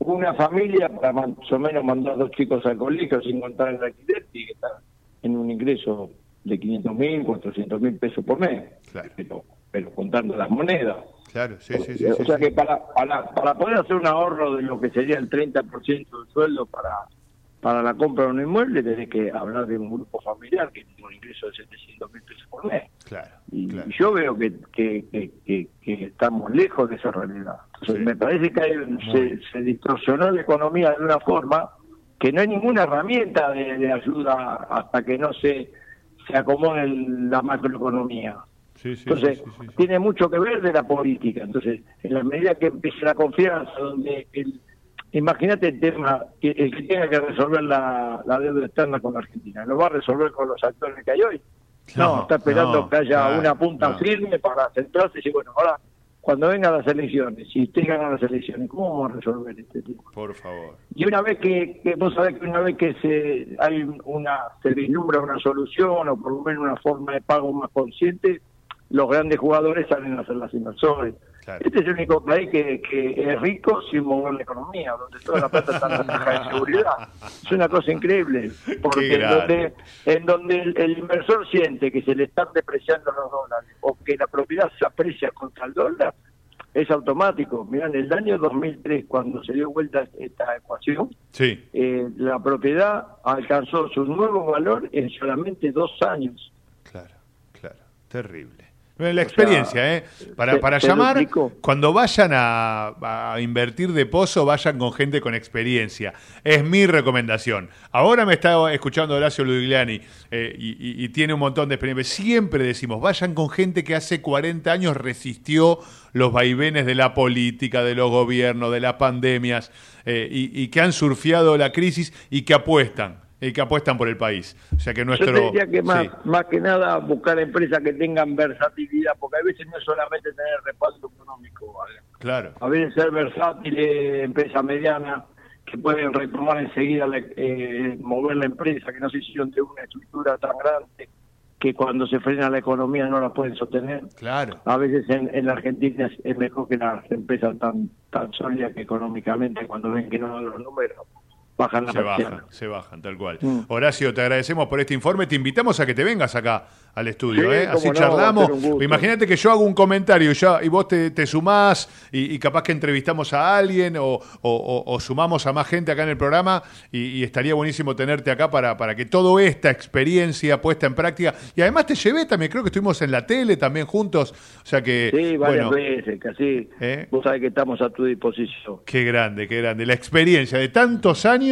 Una familia para más o menos mandar dos chicos al colegio sin contar el alquiler tiene que estar en un ingreso de 500 mil, 400 mil pesos por mes. Pero, pero contando las monedas. Claro, sí, sí, sí. o sí, sea sí. que para, para, para poder hacer un ahorro de lo que sería el 30% del sueldo para, para la compra de un inmueble, tenés que hablar de un grupo familiar que tiene un ingreso de 700 mil pesos por mes. Claro. Y yo veo que, que, que, que- que estamos lejos de esa realidad. Entonces, me parece que hay- se, se distorsionó la economía de una forma que no hay ninguna herramienta de, de ayuda hasta que no se, se acomode el- la macroeconomía. Sí, sí, Entonces, sí, tiene mucho que ver de la política. Entonces, en la medida que empiece la confianza, donde el, imagínate el tema, que el que tenga que resolver la, la deuda externa con la Argentina, ¿lo va a resolver con los actores que hay hoy? No, No, está esperando no, que haya claro, una punta firme para centrarse y decir, bueno, ahora, cuando vengan las elecciones, si usted gana las elecciones, ¿cómo vamos a resolver este tema? Por favor. Y una vez que, que vos sabés que una vez que se hay una se vislumbra una solución o por lo menos una forma de pago más consciente, los grandes jugadores salen a ser las Este es el único país que, que es rico sin mover la economía, donde toda la plata está en la caja de seguridad. Es una cosa increíble, porque en donde, en donde el, el inversor siente que se le están depreciando los dólares o que la propiedad se aprecia contra el dólar, es automático. Mirá, en el año 2003, cuando se dio vuelta esta ecuación, Sí. eh, la propiedad alcanzó su nuevo valor en solamente dos años. Terrible. La experiencia, ¿eh? Para, para te llamar, cuando vayan a, a invertir de pozo, vayan con gente con experiencia. Es mi recomendación. Ahora me está escuchando Horacio Ludigliani eh, y, y- y tiene un montón de experiencia. Siempre decimos, vayan con gente que hace 40 años resistió los vaivenes de la política, de los gobiernos, de las pandemias eh, y, y que han surfeado la crisis y que apuestan. Y que apuestan por el país. O sea que nuestro. Yo diría que más, sí. más que nada buscar empresas que tengan versatilidad, porque a veces no es solamente tener respaldo económico, ¿vale? Claro. a veces ser versátiles, empresa mediana, que pueden retomar enseguida, la- eh, mover la empresa, que no se hicieron de una estructura tan grande que cuando se frena la economía no la pueden sostener. Claro. A veces en, en la Argentina es, es mejor que las empresas tan tan sólidas que económicamente cuando ven que no dan los números bajan las Se bajan, se bajan, tal cual. Mm. Horacio, te agradecemos por este informe. Te invitamos a que te vengas acá al estudio, Sí, ¿eh? Así no, charlamos. Imagínate que yo hago un comentario y, ya, y vos te, te sumás y, y capaz que entrevistamos a alguien o, o- o- o sumamos a más gente acá en el programa y, y estaría buenísimo tenerte acá para, para que toda esta experiencia puesta en práctica. Y además te llevé también, creo que estuvimos en la tele también juntos. O sea que, Sí, varias bueno, veces, casi. ¿Eh? Vos sabés que estamos a tu disposición. Qué grande, qué grande. La experiencia de tantos años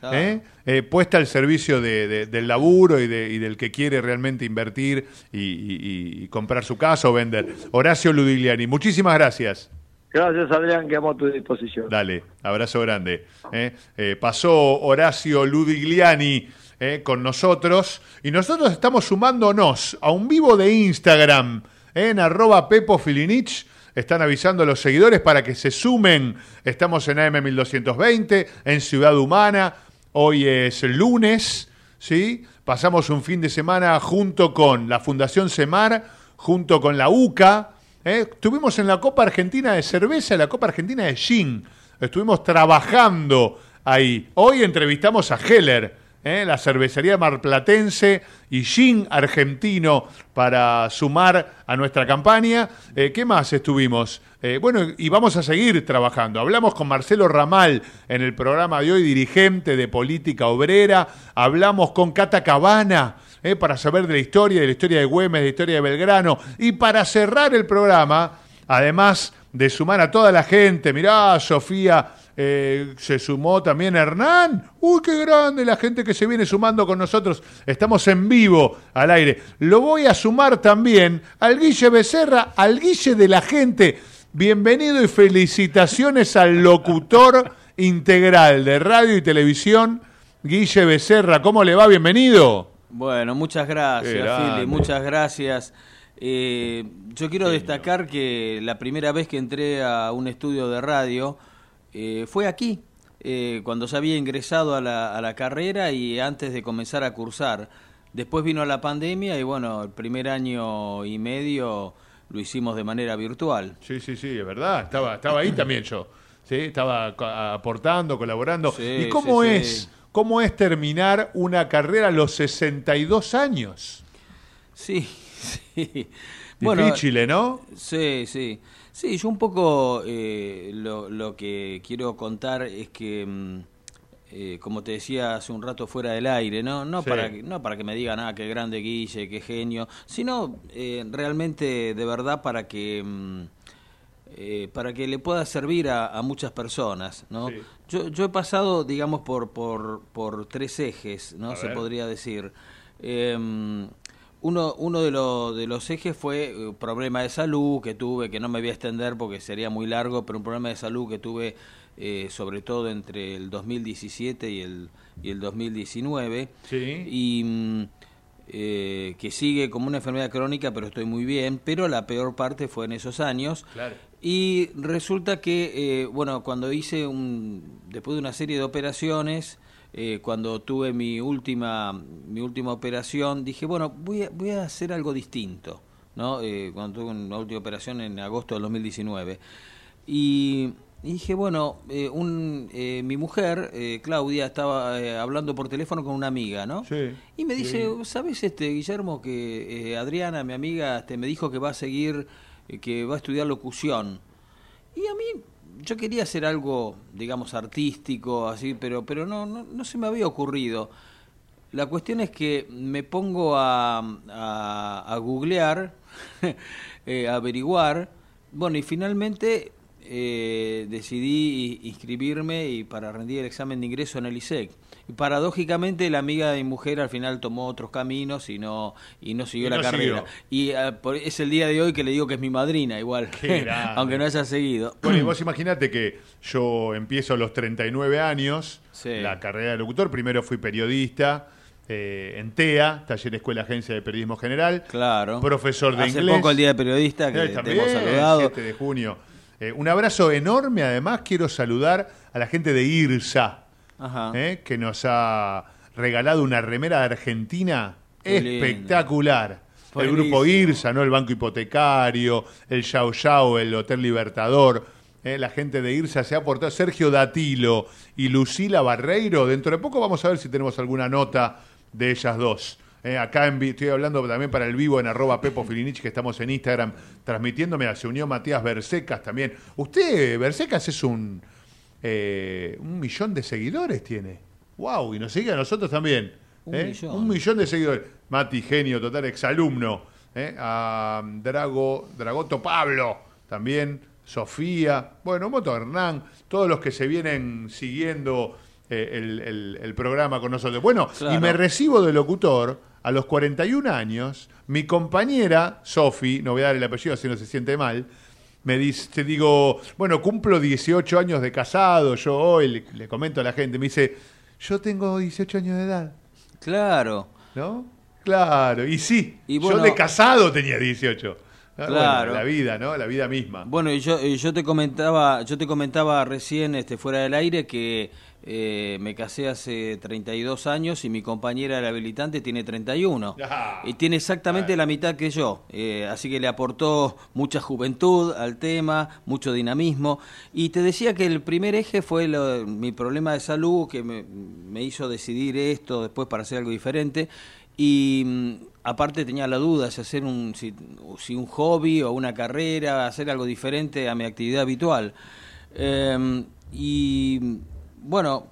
Claro. ¿eh? Eh, puesta al servicio de- de- del laburo y, de- y del que quiere realmente invertir y, y- y comprar su casa o vender. Horacio Ludigliani, muchísimas gracias. Gracias, Adrián, quedamos a tu disposición. Dale, abrazo grande. ¿eh? Eh, pasó Horacio Ludigliani ¿eh? con nosotros y nosotros estamos sumándonos a un vivo de Instagram ¿eh? en arroba Pepo Filinich. Están avisando a los seguidores para que se sumen. Estamos en AM 1220, en Ciudad Humana. Hoy es lunes, ¿sí? Pasamos un fin de semana junto con la Fundación Semar, junto con la UCA. ¿eh? Estuvimos en la Copa Argentina de Cerveza y la Copa Argentina de Gin. Estuvimos trabajando ahí. Hoy entrevistamos a Heller, ¿eh? la cervecería marplatense y Gin argentino para sumar a nuestra campaña. Eh, ¿Qué más estuvimos? Eh, bueno, y vamos a seguir trabajando. Hablamos con Marcelo Ramal en el programa de hoy, dirigente de política obrera. Hablamos con Cata Cabana para saber de la historia, de la historia de Güemes, de la historia de Belgrano. Y para cerrar el programa, además de sumar a toda la gente, mirá, Sofía. Eh, se sumó también Hernán. Uy, qué grande la gente que se viene sumando con nosotros. Estamos en vivo al aire. Lo voy a sumar también al Guille Becerra, al Guille de la gente. Bienvenido y felicitaciones al locutor integral de radio y televisión, Guille Becerra. ¿Cómo le va? Bienvenido. Bueno, muchas gracias. Fili, muchas gracias. Eh, yo quiero destacar que la primera vez que entré a un estudio de radio eh, fue aquí, eh, cuando ya había ingresado a la, a la carrera y antes de comenzar a cursar. Después vino la pandemia y bueno, el primer año y medio lo hicimos de manera virtual. Sí, sí, sí, es verdad. Estaba, estaba ahí también yo. ¿sí? Estaba aportando, colaborando. Sí, ¿Y cómo sí, es? sí. ¿Cómo es terminar una carrera a los 62 años? Sí, sí. Difícil, ¿no? Sí, sí. Sí, yo un poco eh, lo, lo que quiero contar es que, mm, eh, como te decía hace un rato fuera del aire, no, no, Sí. para, que- no para que me digan, ah, qué grande Guille, qué genio, sino eh, realmente de verdad para que... mm, eh, para que le pueda servir a, a muchas personas, ¿no? Sí. Yo, yo he pasado, digamos, por, por, por tres ejes, ¿no? A Se ver. podría decir. Uno, uno de, los de los ejes fue eh, un problema de salud que tuve, que no me voy a extender porque sería muy largo, pero un problema de salud que tuve eh, sobre todo entre el 2017 y el, y el 2019. Sí. Y mm, eh, que sigue como una enfermedad crónica, pero estoy muy bien, pero la peor parte fue en esos años. Claro. Y resulta que, eh, bueno, cuando hice un, después de una serie de operaciones, eh, cuando tuve mi última, mi última operación, dije, bueno, voy a, voy a hacer algo distinto, ¿no? Eh, cuando tuve una última operación en agosto del 2019. Y, y dije, bueno, eh, un, eh, mi mujer, Claudia, estaba hablando por teléfono con una amiga, ¿no? Sí. Y me dice, Sí. ¿sabes, este Guillermo, que Adriana, mi amiga, este, me dijo que va a seguir, que va a estudiar locución? Y a mí, yo quería hacer algo, digamos, artístico, así, pero, pero no, no, no se me había ocurrido. La cuestión es que me pongo a, a, a googlear, eh, averiguar, bueno, y finalmente eh, decidí inscribirme y para rendir el examen de ingreso en el ISEC. Y paradójicamente la amiga de mi mujer al final tomó otros caminos y no y no siguió Y la no carrera. Y ah, por- es el día de hoy que le digo que es mi madrina igual, aunque no haya seguido. Bueno, y vos imaginate que yo empiezo a los 39 años Sí. la carrera de locutor. Primero fui periodista eh, en TEA, Taller Escuela Agencia de Periodismo General. Claro. Profesor de Hace inglés. poco el día de periodista que Eh, te también, hemos saludado. 7 de junio. Eh, un abrazo enorme, además quiero saludar a la gente de IRSA, Ajá. eh, que nos ha regalado una remera de Argentina Qué lindo. espectacular. El Buenísimo. grupo IRSA, ¿no? El Banco Hipotecario, el Yao Yao, el Hotel Libertador. eh, la gente de IRSA se ha aportado, Sergio Datilo y Lucila Barreiro. Dentro de poco vamos a ver si tenemos alguna nota de ellas dos. Eh, acá en estoy hablando también para el vivo en arroba Pepo Filinich, que estamos en Instagram transmitiendo. Mira, se unió Matías Bersecas también. Usted, Bersecas, es un, eh, un millón de seguidores tiene. ¡Wow! Y nos sigue a nosotros también. Un ¿eh? millón. Un millón de seguidores. Mati, genio, total, exalumno. ¿eh? A Drago, Dragoto Pablo, también. Sofía, bueno, montón, Hernán, todos los que se vienen siguiendo el, el- el programa con nosotros. Bueno, y me recibo de locutor a los 41 años. Mi compañera, Sofi, no voy a dar el apellido si no se siente mal, me dice, te digo, bueno, cumplo 18 años de casado, yo hoy le, le comento a la gente, me dice, yo tengo 18 años de edad. Claro. ¿No? Claro, y sí, Y bueno- yo de casado tenía 18. Ah, bueno, Claro. la vida, ¿no? La vida misma. Bueno, y yo, y yo te comentaba, yo te comentaba recién este fuera del aire que eh, me casé hace 32 años y mi compañera el habilitante tiene 31 Ah. y tiene exactamente la mitad que yo, eh, así que le aportó mucha juventud al tema, mucho dinamismo. Y te decía que el primer eje fue lo- mi problema de salud que me, me hizo decidir esto después para hacer algo diferente. Y mm, aparte tenía la duda si hacer un si, si un hobby o una carrera, hacer algo diferente a mi actividad habitual. Eh, y bueno,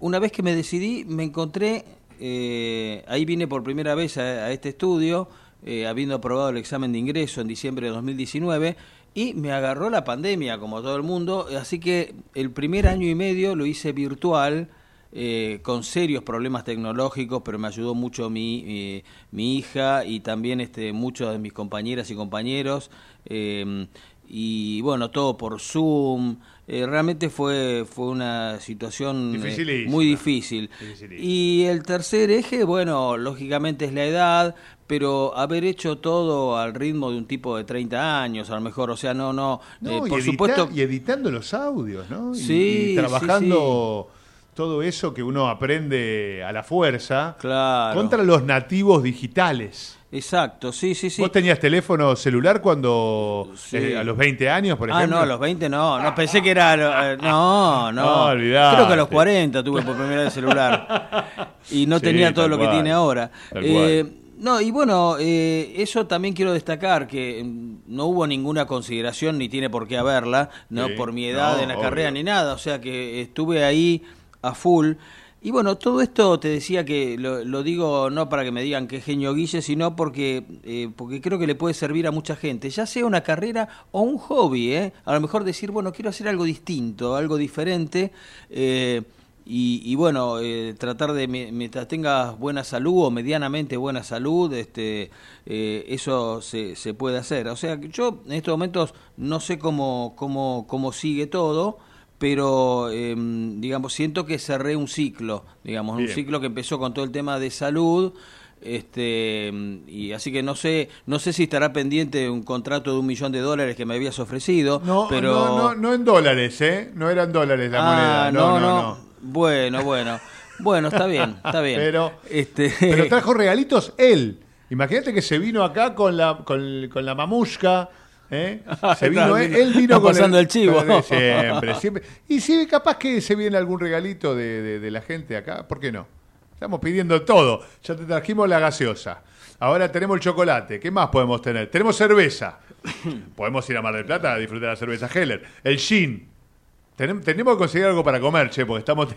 una vez que me decidí, me encontré, eh, ahí vine por primera vez a, este estudio, eh, habiendo aprobado el examen de ingreso en diciembre de 2019, y me agarró la pandemia, como todo el mundo, así que el primer año y medio lo hice virtual, eh, con serios problemas tecnológicos, pero me ayudó mucho mi, mi hija y también este, muchos de mis compañeras y compañeros. y bueno, todo por Zoom. Eh, realmente fue, fue una situación eh, Dificilísima. muy difícil. Y el tercer eje, bueno, lógicamente es la edad, pero haber hecho todo al ritmo de un tipo de 30 años, a lo mejor, o sea, no, no, No, eh, y, por edita- supuesto... y editando los audios, ¿no? Sí, y, trabajando todo eso que uno aprende a la fuerza Claro. contra los nativos digitales. Exacto, sí, sí, sí. ¿Vos tenías teléfono celular cuando Sí. eh, a los 20 años, por Ah, ejemplo? no, a los 20 no, no pensé que era. eh, No, no. No, olvidate. Creo que a los 40 tuve por primera vez celular. Y no Sí, tenía todo lo que tiene ahora. Eh, no, y bueno, eh, eso también quiero destacar, que mm, no hubo ninguna consideración, ni tiene por qué haberla, no Sí, por mi edad no, en la obvio. carrera ni nada, o sea que estuve ahí a full. Y bueno, todo esto te decía que lo, lo digo no para que me digan que genio Guille, sino porque, eh, porque creo que le puede servir a mucha gente, ya sea una carrera o un hobby, ¿eh? A lo mejor decir, bueno, quiero hacer algo distinto, algo diferente, eh, y, bueno, eh, tratar de, mi- mientras tengas buena salud o medianamente buena salud, este, eh, eso se, se puede hacer. O sea, que yo en estos momentos no sé cómo, cómo, cómo sigue todo, pero em, digamos siento que cerré un ciclo digamos un ciclo que empezó con todo el tema de salud este em, y así que no sé no sé si estará pendiente un contrato de un millón de dólares que me habías ofrecido No, pero no, no, no en dólares, ¿eh? No eran dólares la Ah, moneda. No, no, no. bueno bueno bueno está bien está bien Pero, este pero trajo regalitos él. Imagínate que se vino acá con la, con, con la mamushka. ¿Eh? Se vino, él, bien. él vino con pasando el chivo. Siempre, siempre. Y si capaz que se viene algún regalito de, de- de la gente acá, ¿por qué no? Estamos pidiendo todo. Ya te trajimos la gaseosa. Ahora tenemos el chocolate. ¿Qué más podemos tener? Tenemos cerveza. podemos ir a Mar del Plata a disfrutar la cerveza Heller. El gin. Tenem- tenemos que conseguir algo para comer, che, porque estamos,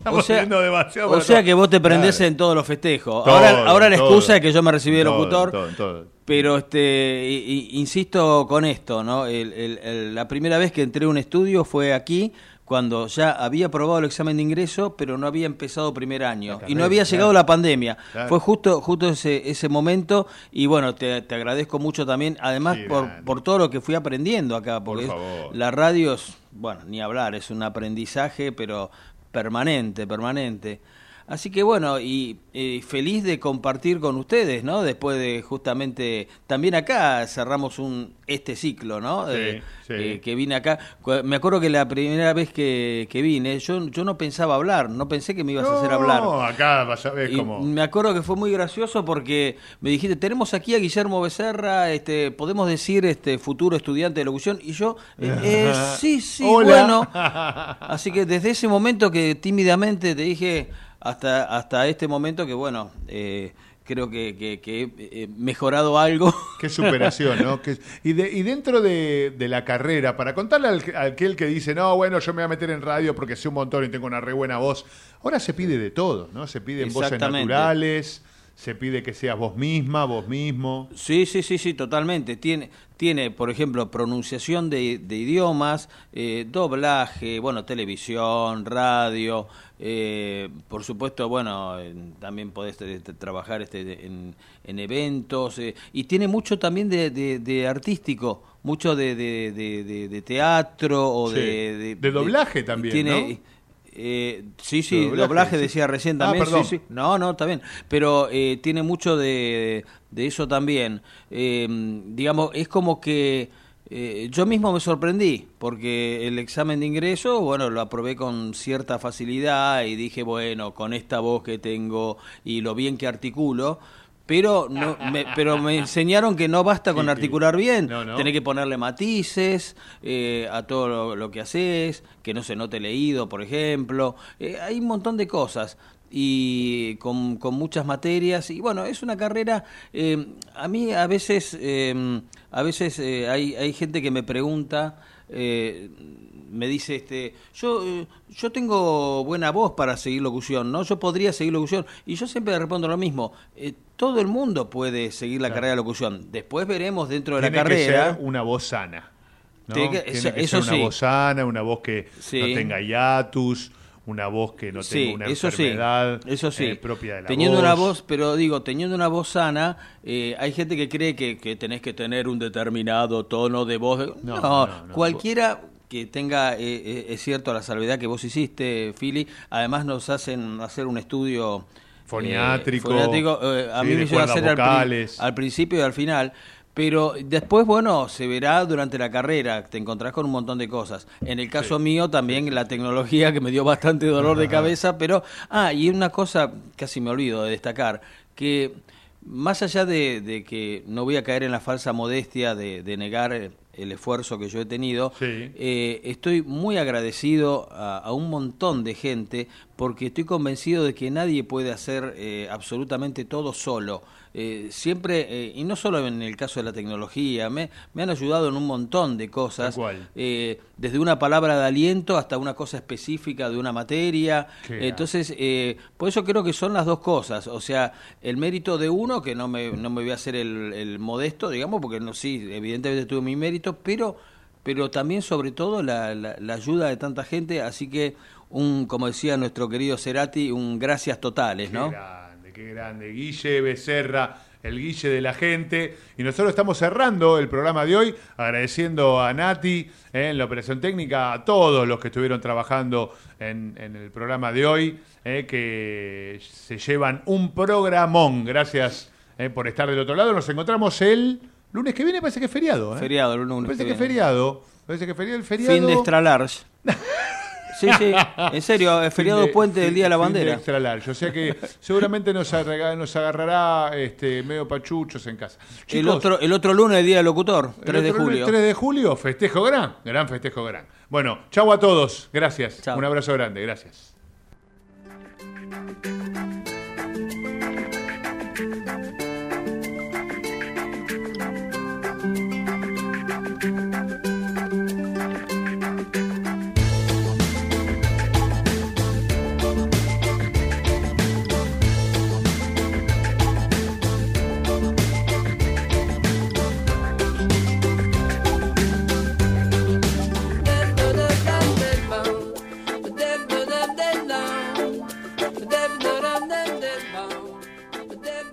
estamos o sea, demasiado. o sea todo. que vos te prendés Claro. en todos los festejos. Todo, ahora, ahora la todo. excusa es que yo me recibí de locutor. todo, todo. Pero este, insisto con esto, ¿no? El- el- el- la primera vez que entré a un estudio fue aquí, cuando ya había aprobado el examen de ingreso, pero no había empezado primer año. y no había llegado claro. la pandemia. Claro. Fue justo, justo ese, ese momento. Y bueno, te, te agradezco mucho también, además Sí, por, por todo lo que fui aprendiendo acá. Porque es- favor. la radio es, bueno, ni hablar, es un aprendizaje, pero permanente, permanente. Así que bueno, y eh, feliz de compartir con ustedes, ¿no? Después de justamente, también acá cerramos un este ciclo, ¿no? Sí, Eh, sí. eh, que vine acá. Me acuerdo que la primera vez que, que vine, yo, yo no pensaba hablar, no pensé que me ibas a hacer hablar. No, acá vas a ver cómo. Me acuerdo que fue muy gracioso porque me dijiste, tenemos aquí a Guillermo Becerra, este, podemos decir este futuro estudiante de locución, y yo, eh, eh, sí, sí, Hola. bueno. Así que desde ese momento que tímidamente te dije, hasta, hasta este momento que bueno, eh, creo que, que- que he eh, mejorado algo. Qué superación, ¿no? Que- y, de- y dentro de, de la carrera, para contarle al, a aquel que dice, no, bueno, yo me voy a meter en radio porque sé un montón y tengo una re buena voz, ahora se pide de todo, ¿no? Se piden voces naturales, se pide que seas vos misma, vos mismo. Sí, sí, sí, sí, totalmente. Tiene, tiene por ejemplo, pronunciación de, de idiomas, eh, doblaje, bueno, televisión, radio, eh, por supuesto, bueno, en- también podés eh, trabajar este, en, en eventos, eh, y tiene mucho también de, de- de artístico, mucho de, de- de- de- de teatro o Sí. de, De doblaje también, tiene, eh, sí, sí, doblaje, doblaje, sí. decía recién Ah, también. perdón. sí, sí. No, no, está bien. Pero eh, tiene mucho de, de eso también. Eh, digamos, es como que eh, yo mismo me sorprendí, porque el examen de ingreso, bueno, lo aprobé con cierta facilidad y dije, bueno, con esta voz que tengo y lo bien que articulo. Pero, no, me, pero me enseñaron que no basta con articular bien, No, no. tenés que ponerle matices eh, a todo lo, lo que haces, que no se note leído, por ejemplo. Eh, hay un montón de cosas y con, con muchas materias y bueno es una carrera eh, a mí a veces eh, a veces hay hay gente que me pregunta eh, me dice este yo eh, yo tengo buena voz para seguir locución no yo podría seguir locución y yo siempre respondo lo mismo eh, todo el mundo puede seguir la Claro. carrera de locución después veremos dentro de Tiene la que carrera ser una voz sana. ¿no? Tiene que- Tiene eso- que eso ser una sí. voz sana, una voz que Sí. no tenga hiatus, una voz que no Sí, tenga una eso sí, enfermedad eso sí. eh, propia de la teniendo voz. una voz, pero digo, teniendo una voz sana, eh, hay gente que cree que, que tenés que tener un determinado tono de voz. No, No, no, no. cualquiera que tenga, eh, eh, es cierto, la salvedad que vos hiciste, Philly, además nos hacen hacer un estudio eh, Foniátrico, foniátrico, eh, a sí, mí me cuerdas hacer al principio y al final. Pero después, bueno, se verá durante la carrera, te encontrás con un montón de cosas. En el caso mío también la tecnología que me dio bastante dolor de cabeza, pero... Ah, y una cosa, casi me olvido de destacar, que más allá de, de que no voy a caer en la falsa modestia de, de negar el, esfuerzo que yo he tenido, eh, estoy muy agradecido a, a un montón de gente porque estoy convencido de que nadie puede hacer eh, absolutamente todo solo. Eh, siempre, eh, y no solo en el caso de la tecnología, me, me han ayudado en un montón de cosas, eh, desde una palabra de aliento hasta una cosa específica de una materia. Entonces, eh, por eso creo que son las dos cosas, o sea, el mérito de uno, que no me, no me voy a hacer el, el modesto, digamos, porque no, sí, evidentemente tuve mi mérito, pero, pero también sobre todo la, la- la ayuda de tanta gente, así que un, como decía nuestro querido Cerati, un gracias totales, ¿no? Grande, qué grande. Guille Becerra, el Guille de la gente. Y nosotros estamos cerrando el programa de hoy, agradeciendo a Nati eh, en la operación técnica, a todos los que estuvieron trabajando en, en el programa de hoy, eh, que se llevan un programón. Gracias eh, por estar del otro lado. Nos encontramos el lunes que viene, parece que es feriado. ¿eh? Feriado, el lunes Parece que que es feriado. Parece que es feriado. El feriado. Fin de extra large. Sí, sí, en serio, feriado de, puente del Día de la Bandera. De extra largo. O sea que seguramente nos, agarrará este, medio pachuchos en casa. Chicos, el, otro, el otro lunes, el Día del Locutor, 3 de julio. Lunes, 3 de julio, festejo gran, gran festejo gran. Bueno, chau a todos, gracias. Un abrazo grande, gracias.